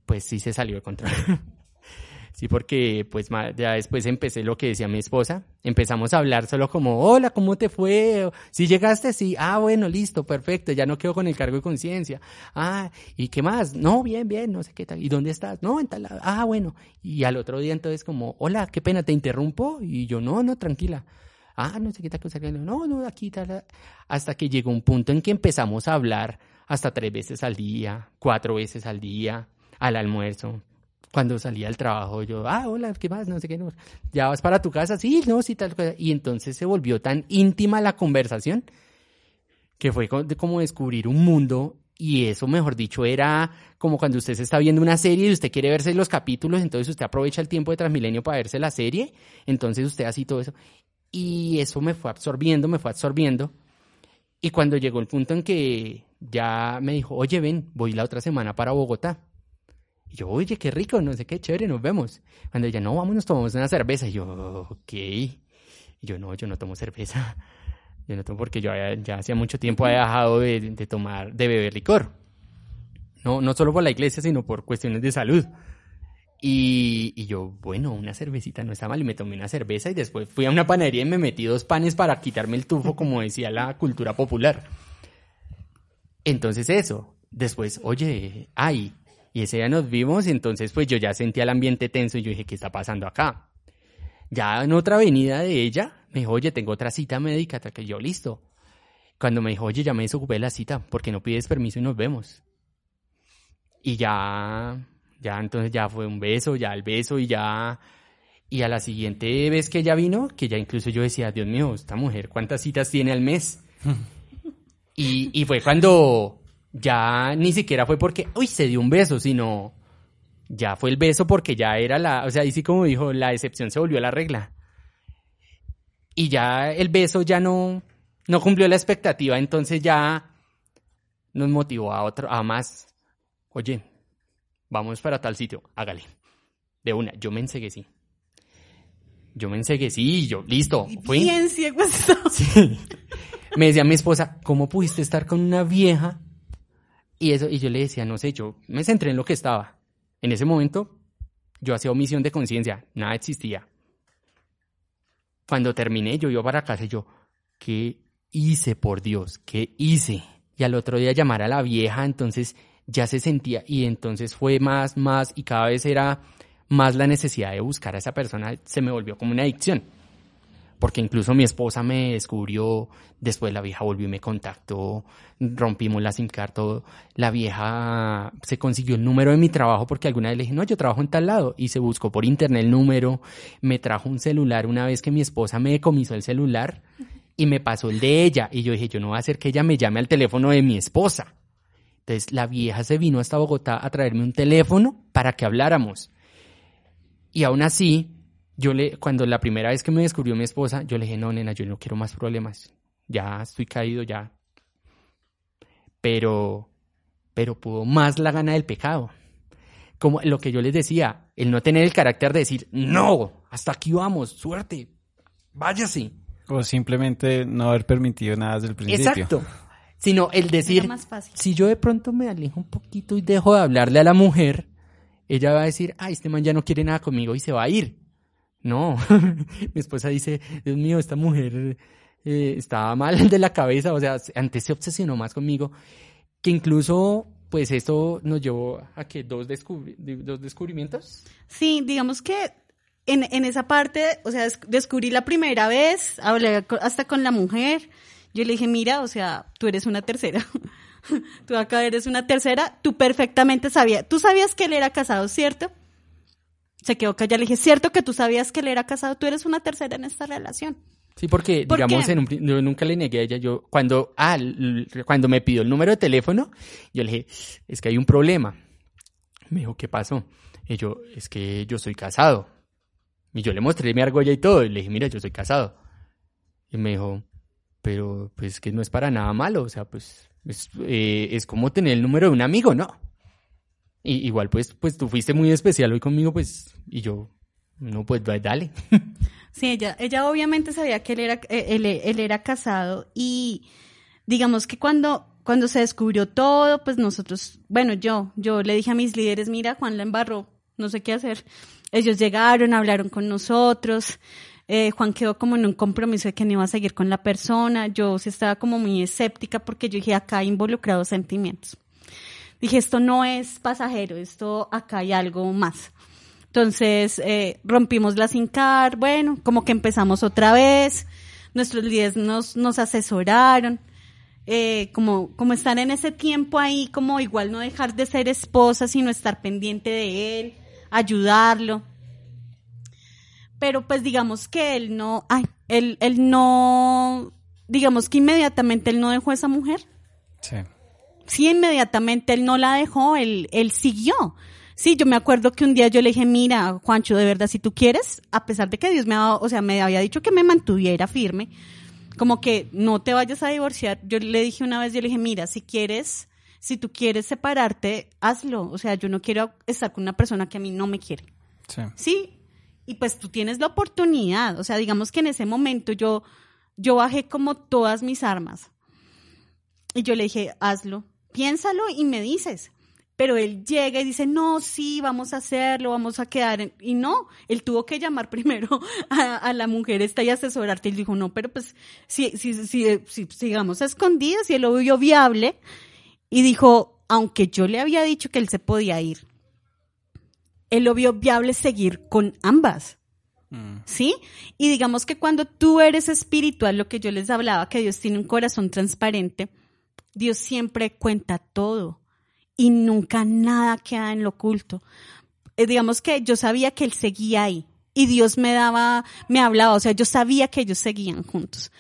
Pues sí se salió de control. Sí, porque pues ya después empecé lo que decía mi esposa. Empezamos a hablar solo como, hola, ¿cómo te fue? Si llegaste, sí. Ah, bueno, listo, perfecto. Ya no quedo con el cargo de conciencia. Ah, ¿y qué más? No, bien, bien, no sé qué tal. ¿Y dónde estás? No, en tal lado. Ah, bueno. Y al otro día entonces como, hola, qué pena, ¿te interrumpo? Y yo, no, no, tranquila. Ah, no sé qué tal cosa. No, no, aquí tal. Hasta que llegó un punto en que empezamos a hablar hasta tres veces al día, cuatro veces al día, al almuerzo, cuando salía del trabajo, yo, ah, hola, ¿qué más? No sé qué, no. ¿Ya vas para tu casa? Sí, no, sí, tal cosa. Y entonces se volvió tan íntima la conversación que fue como descubrir un mundo y eso, mejor dicho, era como cuando usted se está viendo una serie y usted quiere verse los capítulos, entonces usted aprovecha el tiempo de Transmilenio para verse la serie, entonces usted así todo eso. Y eso me fue absorbiendo, me fue absorbiendo. Y cuando llegó el punto en que ya me dijo, oye, ven, voy la otra semana para Bogotá. Y yo, oye, qué rico, no sé qué, chévere, nos vemos. Cuando ella, no, vamos, tomamos una cerveza. Y yo, ok. Y yo, no, yo no tomo cerveza. Yo no tomo porque yo ya, ya hacía mucho tiempo había dejado de, de tomar, de beber licor. No, no solo por la iglesia, sino por cuestiones de salud. Y, y yo, bueno, una cervecita no está mal. Y me tomé una cerveza y después fui a una panadería y me metí dos panes para quitarme el tufo, como decía la cultura popular. Entonces eso. Después, oye, ay, y ese día nos vimos, entonces pues yo ya sentía el ambiente tenso y yo dije, ¿qué está pasando acá? Ya en otra avenida de ella, me dijo, oye, tengo otra cita médica, hasta que yo, listo. Cuando me dijo, oye, ya me desocupé de la cita, porque no pides permiso y nos vemos? Y ya, ya entonces ya fue un beso, ya el beso y ya... Y a la siguiente vez que ella vino, que ya incluso yo decía, Dios mío, esta mujer, ¿cuántas citas tiene al mes? y, y fue cuando ya ni siquiera fue porque, uy, se dio un beso, sino ya fue el beso porque ya era la, o sea, y sí como dijo, la excepción se volvió la regla. Y ya el beso ya no, no cumplió la expectativa, entonces ya nos motivó a otro, a más. Oye, vamos para tal sitio, hágale. De una, yo me enseguecí. Yo me enseguecí yo, listo, fui. Bien ciego. Sí. Me decía mi esposa, ¿cómo pudiste estar con una vieja? Y eso, y yo le decía, no sé, yo me centré en lo que estaba. En ese momento, yo hacía omisión de conciencia, nada existía. Cuando terminé, yo iba para casa y yo, ¿qué hice, por Dios? ¿Qué hice? Y al otro día llamar a la vieja, entonces ya se sentía, y entonces fue más, más, y cada vez era más la necesidad de buscar a esa persona, se me volvió como una adicción porque incluso mi esposa me descubrió, después la vieja volvió y me contactó, rompimos la SIM. La vieja se consiguió el número de mi trabajo porque alguna vez le dije, no, yo trabajo en tal lado, y se buscó por internet el número, me trajo un celular una vez que mi esposa me decomisó el celular y me pasó el de ella, y yo dije, yo no voy a hacer que ella me llame al teléfono de mi esposa. Entonces la vieja se vino hasta Bogotá a traerme un teléfono para que habláramos. Y aún así, yo le, cuando la primera vez que me descubrió mi esposa, yo le dije, no, nena, yo no quiero más problemas. Ya estoy caído, ya. Pero, pero pudo más la gana del pecado. Como lo que yo les decía, el no tener el carácter de decir, no, hasta aquí vamos, suerte, váyase. O simplemente no haber permitido nada desde el principio. Exacto. Sino el decir, más fácil. si yo de pronto me alejo un poquito y dejo de hablarle a la mujer, ella va a decir, ay, este man ya no quiere nada conmigo y se va a ir. No, mi esposa dice, Dios mío, esta mujer eh, estaba mal de la cabeza, o sea, antes se obsesionó más conmigo, que incluso, pues esto nos llevó a que dos, descubri dos descubrimientos. Sí, digamos que en, en esa parte, o sea, descubrí la primera vez, hablé hasta con la mujer, yo le dije, mira, o sea, tú eres una tercera. tú acá eres una tercera, tú perfectamente sabías, tú sabías que él era casado, ¿cierto? Se quedó callada, le dije, ¿cierto que tú sabías que él era casado? Tú eres una tercera en esta relación. Sí, porque, digamos, En un, yo nunca le negué a ella, yo, cuando, ah, cuando me pidió el número de teléfono, yo le dije, es que hay un problema. Me dijo, ¿qué pasó? Y yo, es que yo soy casado. Y yo le mostré mi argolla y todo, y le dije, mira, yo soy casado. Y me dijo, pero pues que no es para nada malo, o sea, pues es, eh, es como tener el número de un amigo, ¿no? Y, igual, pues, pues tú fuiste muy especial hoy conmigo, pues, y yo, no, pues dale. Sí, ella, ella obviamente sabía que él era, eh, él, él era casado y digamos que cuando, cuando se descubrió todo, pues nosotros, bueno, yo, yo le dije a mis líderes, mira, Juan la embarró, no sé qué hacer. Ellos llegaron, hablaron con nosotros, eh, Juan quedó como en un compromiso de que no iba a seguir con la persona. Yo sí estaba como muy escéptica porque yo dije, acá hay involucrados sentimientos. Dije, esto no es pasajero, esto acá hay algo más. Entonces eh, rompimos la SINCAR, bueno, como que empezamos otra vez, nuestros líderes nos, nos asesoraron, eh, como, como estar en ese tiempo ahí, como igual no dejar de ser esposa, sino estar pendiente de él, ayudarlo pero pues digamos que él no, ay, él, él no, digamos que inmediatamente él no dejó a esa mujer. Sí. Sí, inmediatamente él no la dejó, él, él siguió. Sí, yo me acuerdo que un día yo le dije, mira, Juancho, de verdad, si tú quieres, a pesar de que Dios me, ha, o sea, me había dicho que me mantuviera firme, como que no te vayas a divorciar, yo le dije una vez, yo le dije, mira, si quieres, si tú quieres separarte, hazlo. O sea, yo no quiero estar con una persona que a mí no me quiere. Sí. Sí, y pues tú tienes la oportunidad, o sea, digamos que en ese momento yo, yo bajé como todas mis armas y yo le dije, hazlo, piénsalo y me dices. Pero él llega y dice, no, sí, vamos a hacerlo, vamos a quedar. Y no, él tuvo que llamar primero a, la mujer esta y asesorarte. Y dijo, no, pero pues, si, si, si, si sigamos a escondidas, si él lo vio viable. Y dijo, aunque yo le había dicho que él se podía ir, él lo vio viable seguir con ambas. Mm. ¿Sí? Y digamos que cuando tú eres espiritual, lo que yo les hablaba, que Dios tiene un corazón transparente, Dios siempre cuenta todo y nunca nada queda en lo oculto. Eh, digamos que yo sabía que Él seguía ahí y Dios me daba, me hablaba, o sea, yo sabía que ellos seguían juntos.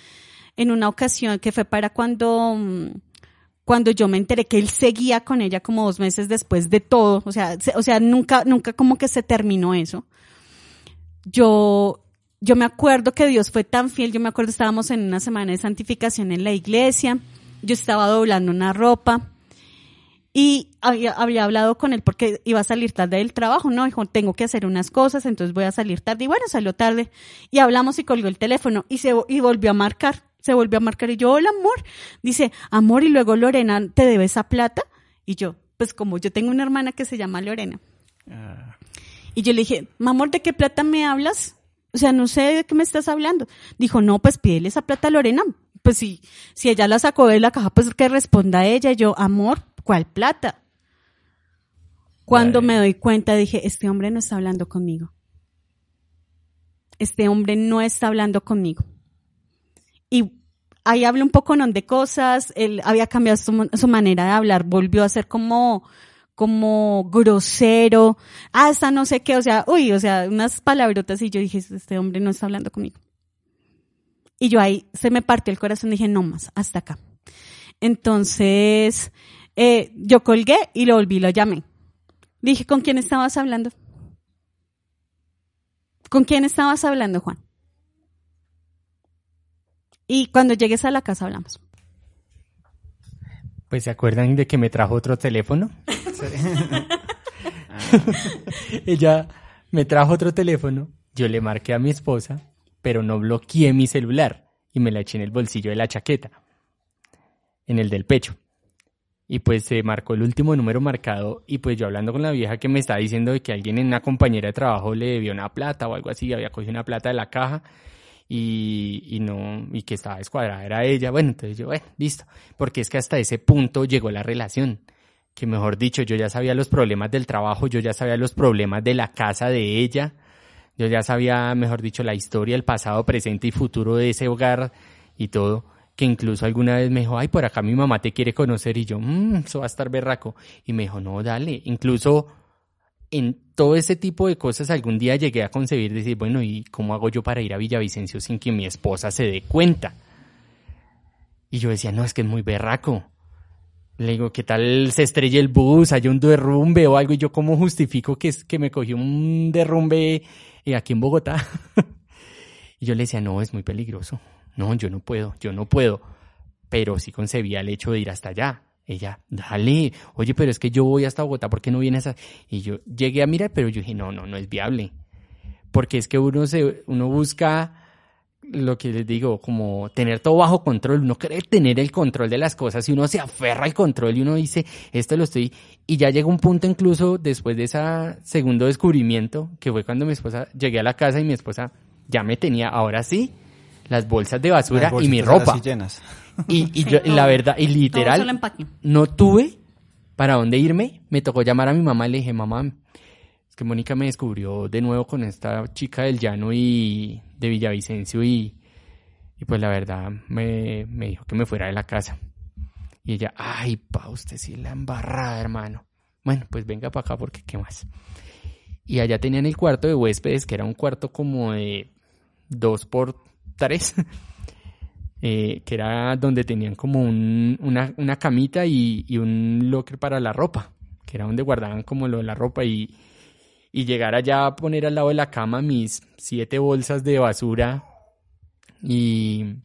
En una ocasión que fue para cuando mm, cuando yo me enteré que él seguía con ella como dos meses después de todo, o sea, o sea, nunca, nunca como que se terminó eso. Yo, yo me acuerdo que Dios fue tan fiel, yo me acuerdo estábamos en una semana de santificación en la iglesia, yo estaba doblando una ropa y había, había hablado con él porque iba a salir tarde del trabajo, no, dijo, tengo que hacer unas cosas, entonces voy a salir tarde y bueno, salió tarde y hablamos y colgó el teléfono y se, y volvió a marcar se volvió a marcar y yo, hola amor. Dice, amor, y luego Lorena, ¿te debe esa plata? Y yo, pues como yo tengo una hermana que se llama Lorena. Ah. Y yo le dije, amor, ¿de qué plata me hablas? O sea, no sé de qué me estás hablando. Dijo, no, pues pídele esa plata a Lorena. Pues si, si ella la sacó de la caja, pues que responda a ella. Y yo, amor, ¿cuál plata? Cuando me doy cuenta, dije, este hombre no está hablando conmigo. Este hombre no está hablando conmigo y ahí hablé un poco de cosas, él había cambiado su, manera de hablar, volvió a ser como, como grosero, hasta no sé qué, o sea, uy, o sea, unas palabrotas y yo dije, este hombre no está hablando conmigo. Y yo ahí se me partió el corazón, dije, no más, hasta acá. Entonces, eh, yo colgué y lo volví, lo llamé. Dije, ¿con quién estabas hablando? ¿Con quién estabas hablando, Juan? Y cuando llegues a la casa hablamos. Pues se acuerdan de que me trajo otro teléfono. Ella me trajo otro teléfono, yo le marqué a mi esposa, pero no bloqueé mi celular y me la eché en el bolsillo de la chaqueta. en el del pecho. Y pues se marcó el último número marcado y pues yo hablando con la vieja que me estaba diciendo de que alguien en una compañera de trabajo le debió una plata o algo así, había cogido una plata de la caja y, y no, y que estaba descuadrada, era ella. Bueno, entonces yo, bueno, listo. Porque es que hasta ese punto llegó la relación. Que mejor dicho, yo ya sabía los problemas del trabajo, yo ya sabía los problemas de la casa de ella, yo ya sabía, mejor dicho, la historia, el pasado, presente y futuro de ese hogar y todo que incluso alguna vez me dijo, ay, por acá mi mamá te quiere conocer y yo, mmm, eso va a estar berraco. Y me dijo, no, dale. Incluso en todo ese tipo de cosas algún día llegué a concebir, decir, bueno, ¿y cómo hago yo para ir a Villavicencio sin que mi esposa se dé cuenta? Y yo decía, no, es que es muy berraco. Le digo, ¿qué tal se estrella el bus, hay un derrumbe o algo? Y yo, ¿cómo justifico que, es, que me cogió un derrumbe eh, aquí en Bogotá? y yo le decía, no, es muy peligroso no, yo no puedo, yo no puedo. Pero sí concebía el hecho de ir hasta allá. Ella, dale, oye, pero es que yo voy hasta Bogotá, ¿por qué no vienes a...? Y yo llegué a mirar, pero yo dije, no, no, no es viable. Porque es que uno, se, uno busca lo que les digo, como tener todo bajo control, uno cree tener el control de las cosas y uno se aferra al control y uno dice, esto lo estoy, y ya llega un punto incluso después de ese segundo descubrimiento, que fue cuando mi esposa, llegué a la casa y mi esposa ya me tenía, ahora sí, las bolsas de basura y mi ropa. Llenas. Y, y yo, la verdad, y literal, no tuve para dónde irme. Me tocó llamar a mi mamá y le dije, mamá, es que Mónica me descubrió de nuevo con esta chica del llano y de Villavicencio y, y pues la verdad me, me dijo que me fuera de la casa. Y ella, ay, pa, usted sí la embarrada, hermano. Bueno, pues venga para acá porque qué más. Y allá tenían el cuarto de huéspedes, que era un cuarto como de dos por eh, que era donde tenían como una, una, camita y, un locker para la ropa, que era donde guardaban como lo de la ropa y, y llegar allá a poner al lado de la cama mis siete bolsas de basura y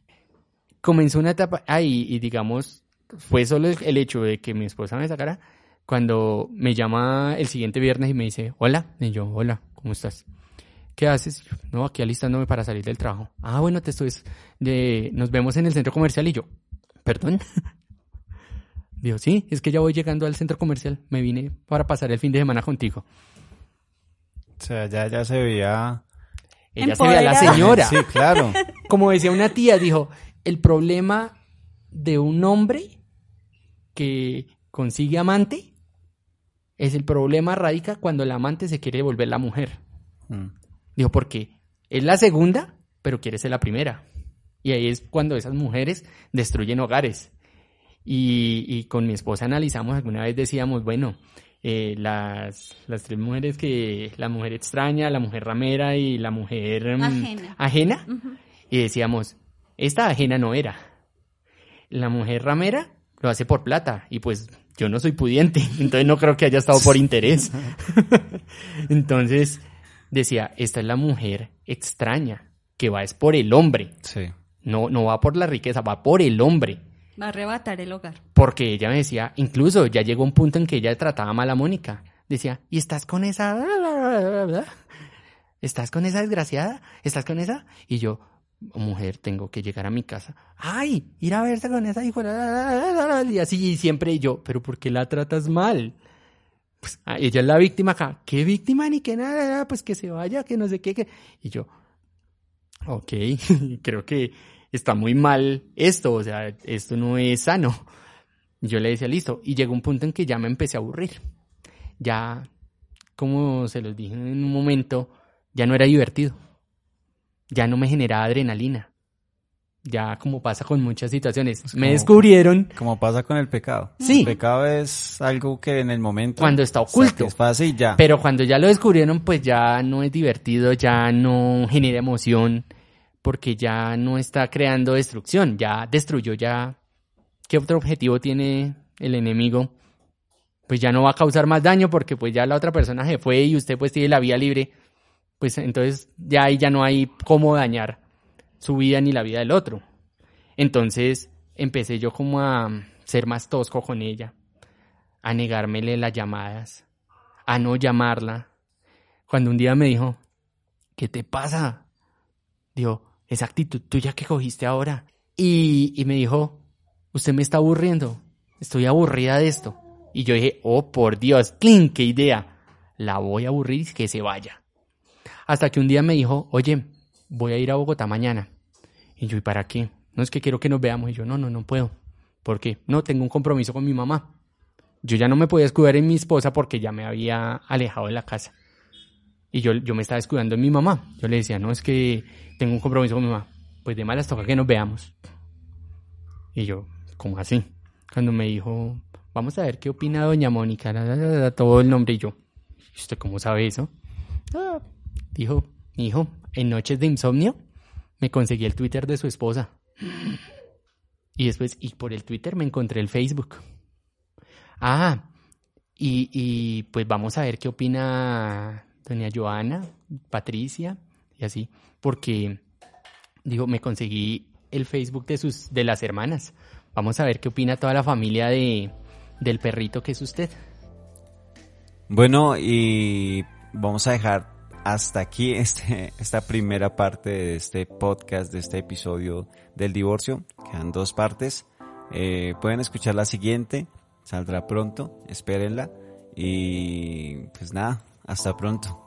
comenzó una etapa, ahí y digamos, fue solo el hecho de que mi esposa me sacara cuando me llama el siguiente viernes y me dice, hola, y yo, hola, ¿cómo estás? ¿Qué haces? No, aquí alistándome para salir del trabajo. Ah, bueno, te estoy, nos vemos en el centro comercial y yo, perdón. Digo, sí, es que ya voy llegando al centro comercial, me vine para pasar el fin de semana contigo. O sea, ya, ya se veía... Ella se veía la señora. Sí, claro. Como decía una tía, dijo, el problema de un hombre que consigue amante es el problema radica cuando el amante se quiere volver la mujer. Mm. Dijo, porque es la segunda, pero quiere ser la primera. Y ahí es cuando esas mujeres destruyen hogares. Y, con mi esposa analizamos, alguna vez decíamos, bueno, eh, las, las tres mujeres que, la mujer extraña, la mujer ramera y la mujer mm, ajena. Y decíamos, esta ajena no era. La mujer ramera lo hace por plata y pues yo no soy pudiente, entonces no creo que haya estado por interés. entonces, decía, esta es la mujer extraña, que va es por el hombre. Sí. No, no va por la riqueza, va por el hombre. Va a arrebatar el hogar. Porque ella me decía, incluso ya llegó un punto en que ella trataba mal a Mónica. Decía, ¿y estás con esa? ¿Estás con esa desgraciada? ¿Estás con esa? Y yo, mujer, tengo que llegar a mi casa. ¡Ay! Ir a verse con esa hijo. Y así siempre yo, ¿pero por qué la tratas mal? Pues ah, ella es la víctima acá. ¿Qué víctima? Ni que nada, pues que se vaya, que no sé qué. Y yo, ok, creo que está muy mal esto, o sea, esto no es sano. Yo le decía, listo. Y llegó un punto en que ya me empecé a aburrir. Ya, como se los dije en un momento, ya no era divertido. Ya no me generaba adrenalina ya como pasa con muchas situaciones. me descubrieron. Como pasa con el pecado. Sí. El pecado es algo que en el momento. Cuando está oculto. Es fácil ya. Pero cuando ya lo descubrieron, pues ya no es divertido, ya no genera emoción, porque ya no está creando destrucción, ya destruyó ya. ¿Qué otro objetivo tiene el enemigo? Pues ya no va a causar más daño porque pues ya la otra persona se fue y usted pues tiene la vía libre. Pues entonces ya ahí ya no hay cómo dañar su vida ni la vida del otro. Entonces empecé yo como a ser más tosco con ella, a negármele las llamadas, a no llamarla. Cuando un día me dijo, ¿qué te pasa? Dijo, esa actitud tuya que cogiste ahora. Y, y me dijo, usted me está aburriendo, estoy aburrida de esto. Y yo dije, oh, por Dios. ¡Qué idea! La voy a aburrir y que se vaya. Hasta que un día me dijo, oye, voy a ir a Bogotá mañana. Y yo, ¿y para qué? No es que quiero que nos veamos. Y yo, no, no, no puedo. ¿Por qué? No, tengo un compromiso con mi mamá. Yo ya no me podía escudar en mi esposa porque ya me había alejado de la casa. Y yo, yo me estaba escudando en mi mamá. Yo le decía, no, es que tengo un compromiso con mi mamá. Pues de malas toca que nos veamos. Y yo, ¿cómo así? Cuando me dijo, vamos a ver qué opina doña Mónica, todo el nombre y yo, ¿usted cómo sabe eso? Ah, dijo, hijo, en noches de insomnio me conseguí el Twitter de su esposa. Y después, y por el Twitter me encontré el Facebook. Ah, y, y pues vamos a ver qué opina doña Joana, Patricia y así, porque digo, me conseguí el Facebook de sus de las hermanas. Vamos a ver qué opina toda la familia de del perrito que es usted. Bueno, y vamos a dejar hasta aquí este, esta primera parte de este podcast, de este episodio del divorcio. Quedan dos partes. Eh, pueden escuchar la siguiente, saldrá pronto, espérenla. Y pues nada, hasta pronto.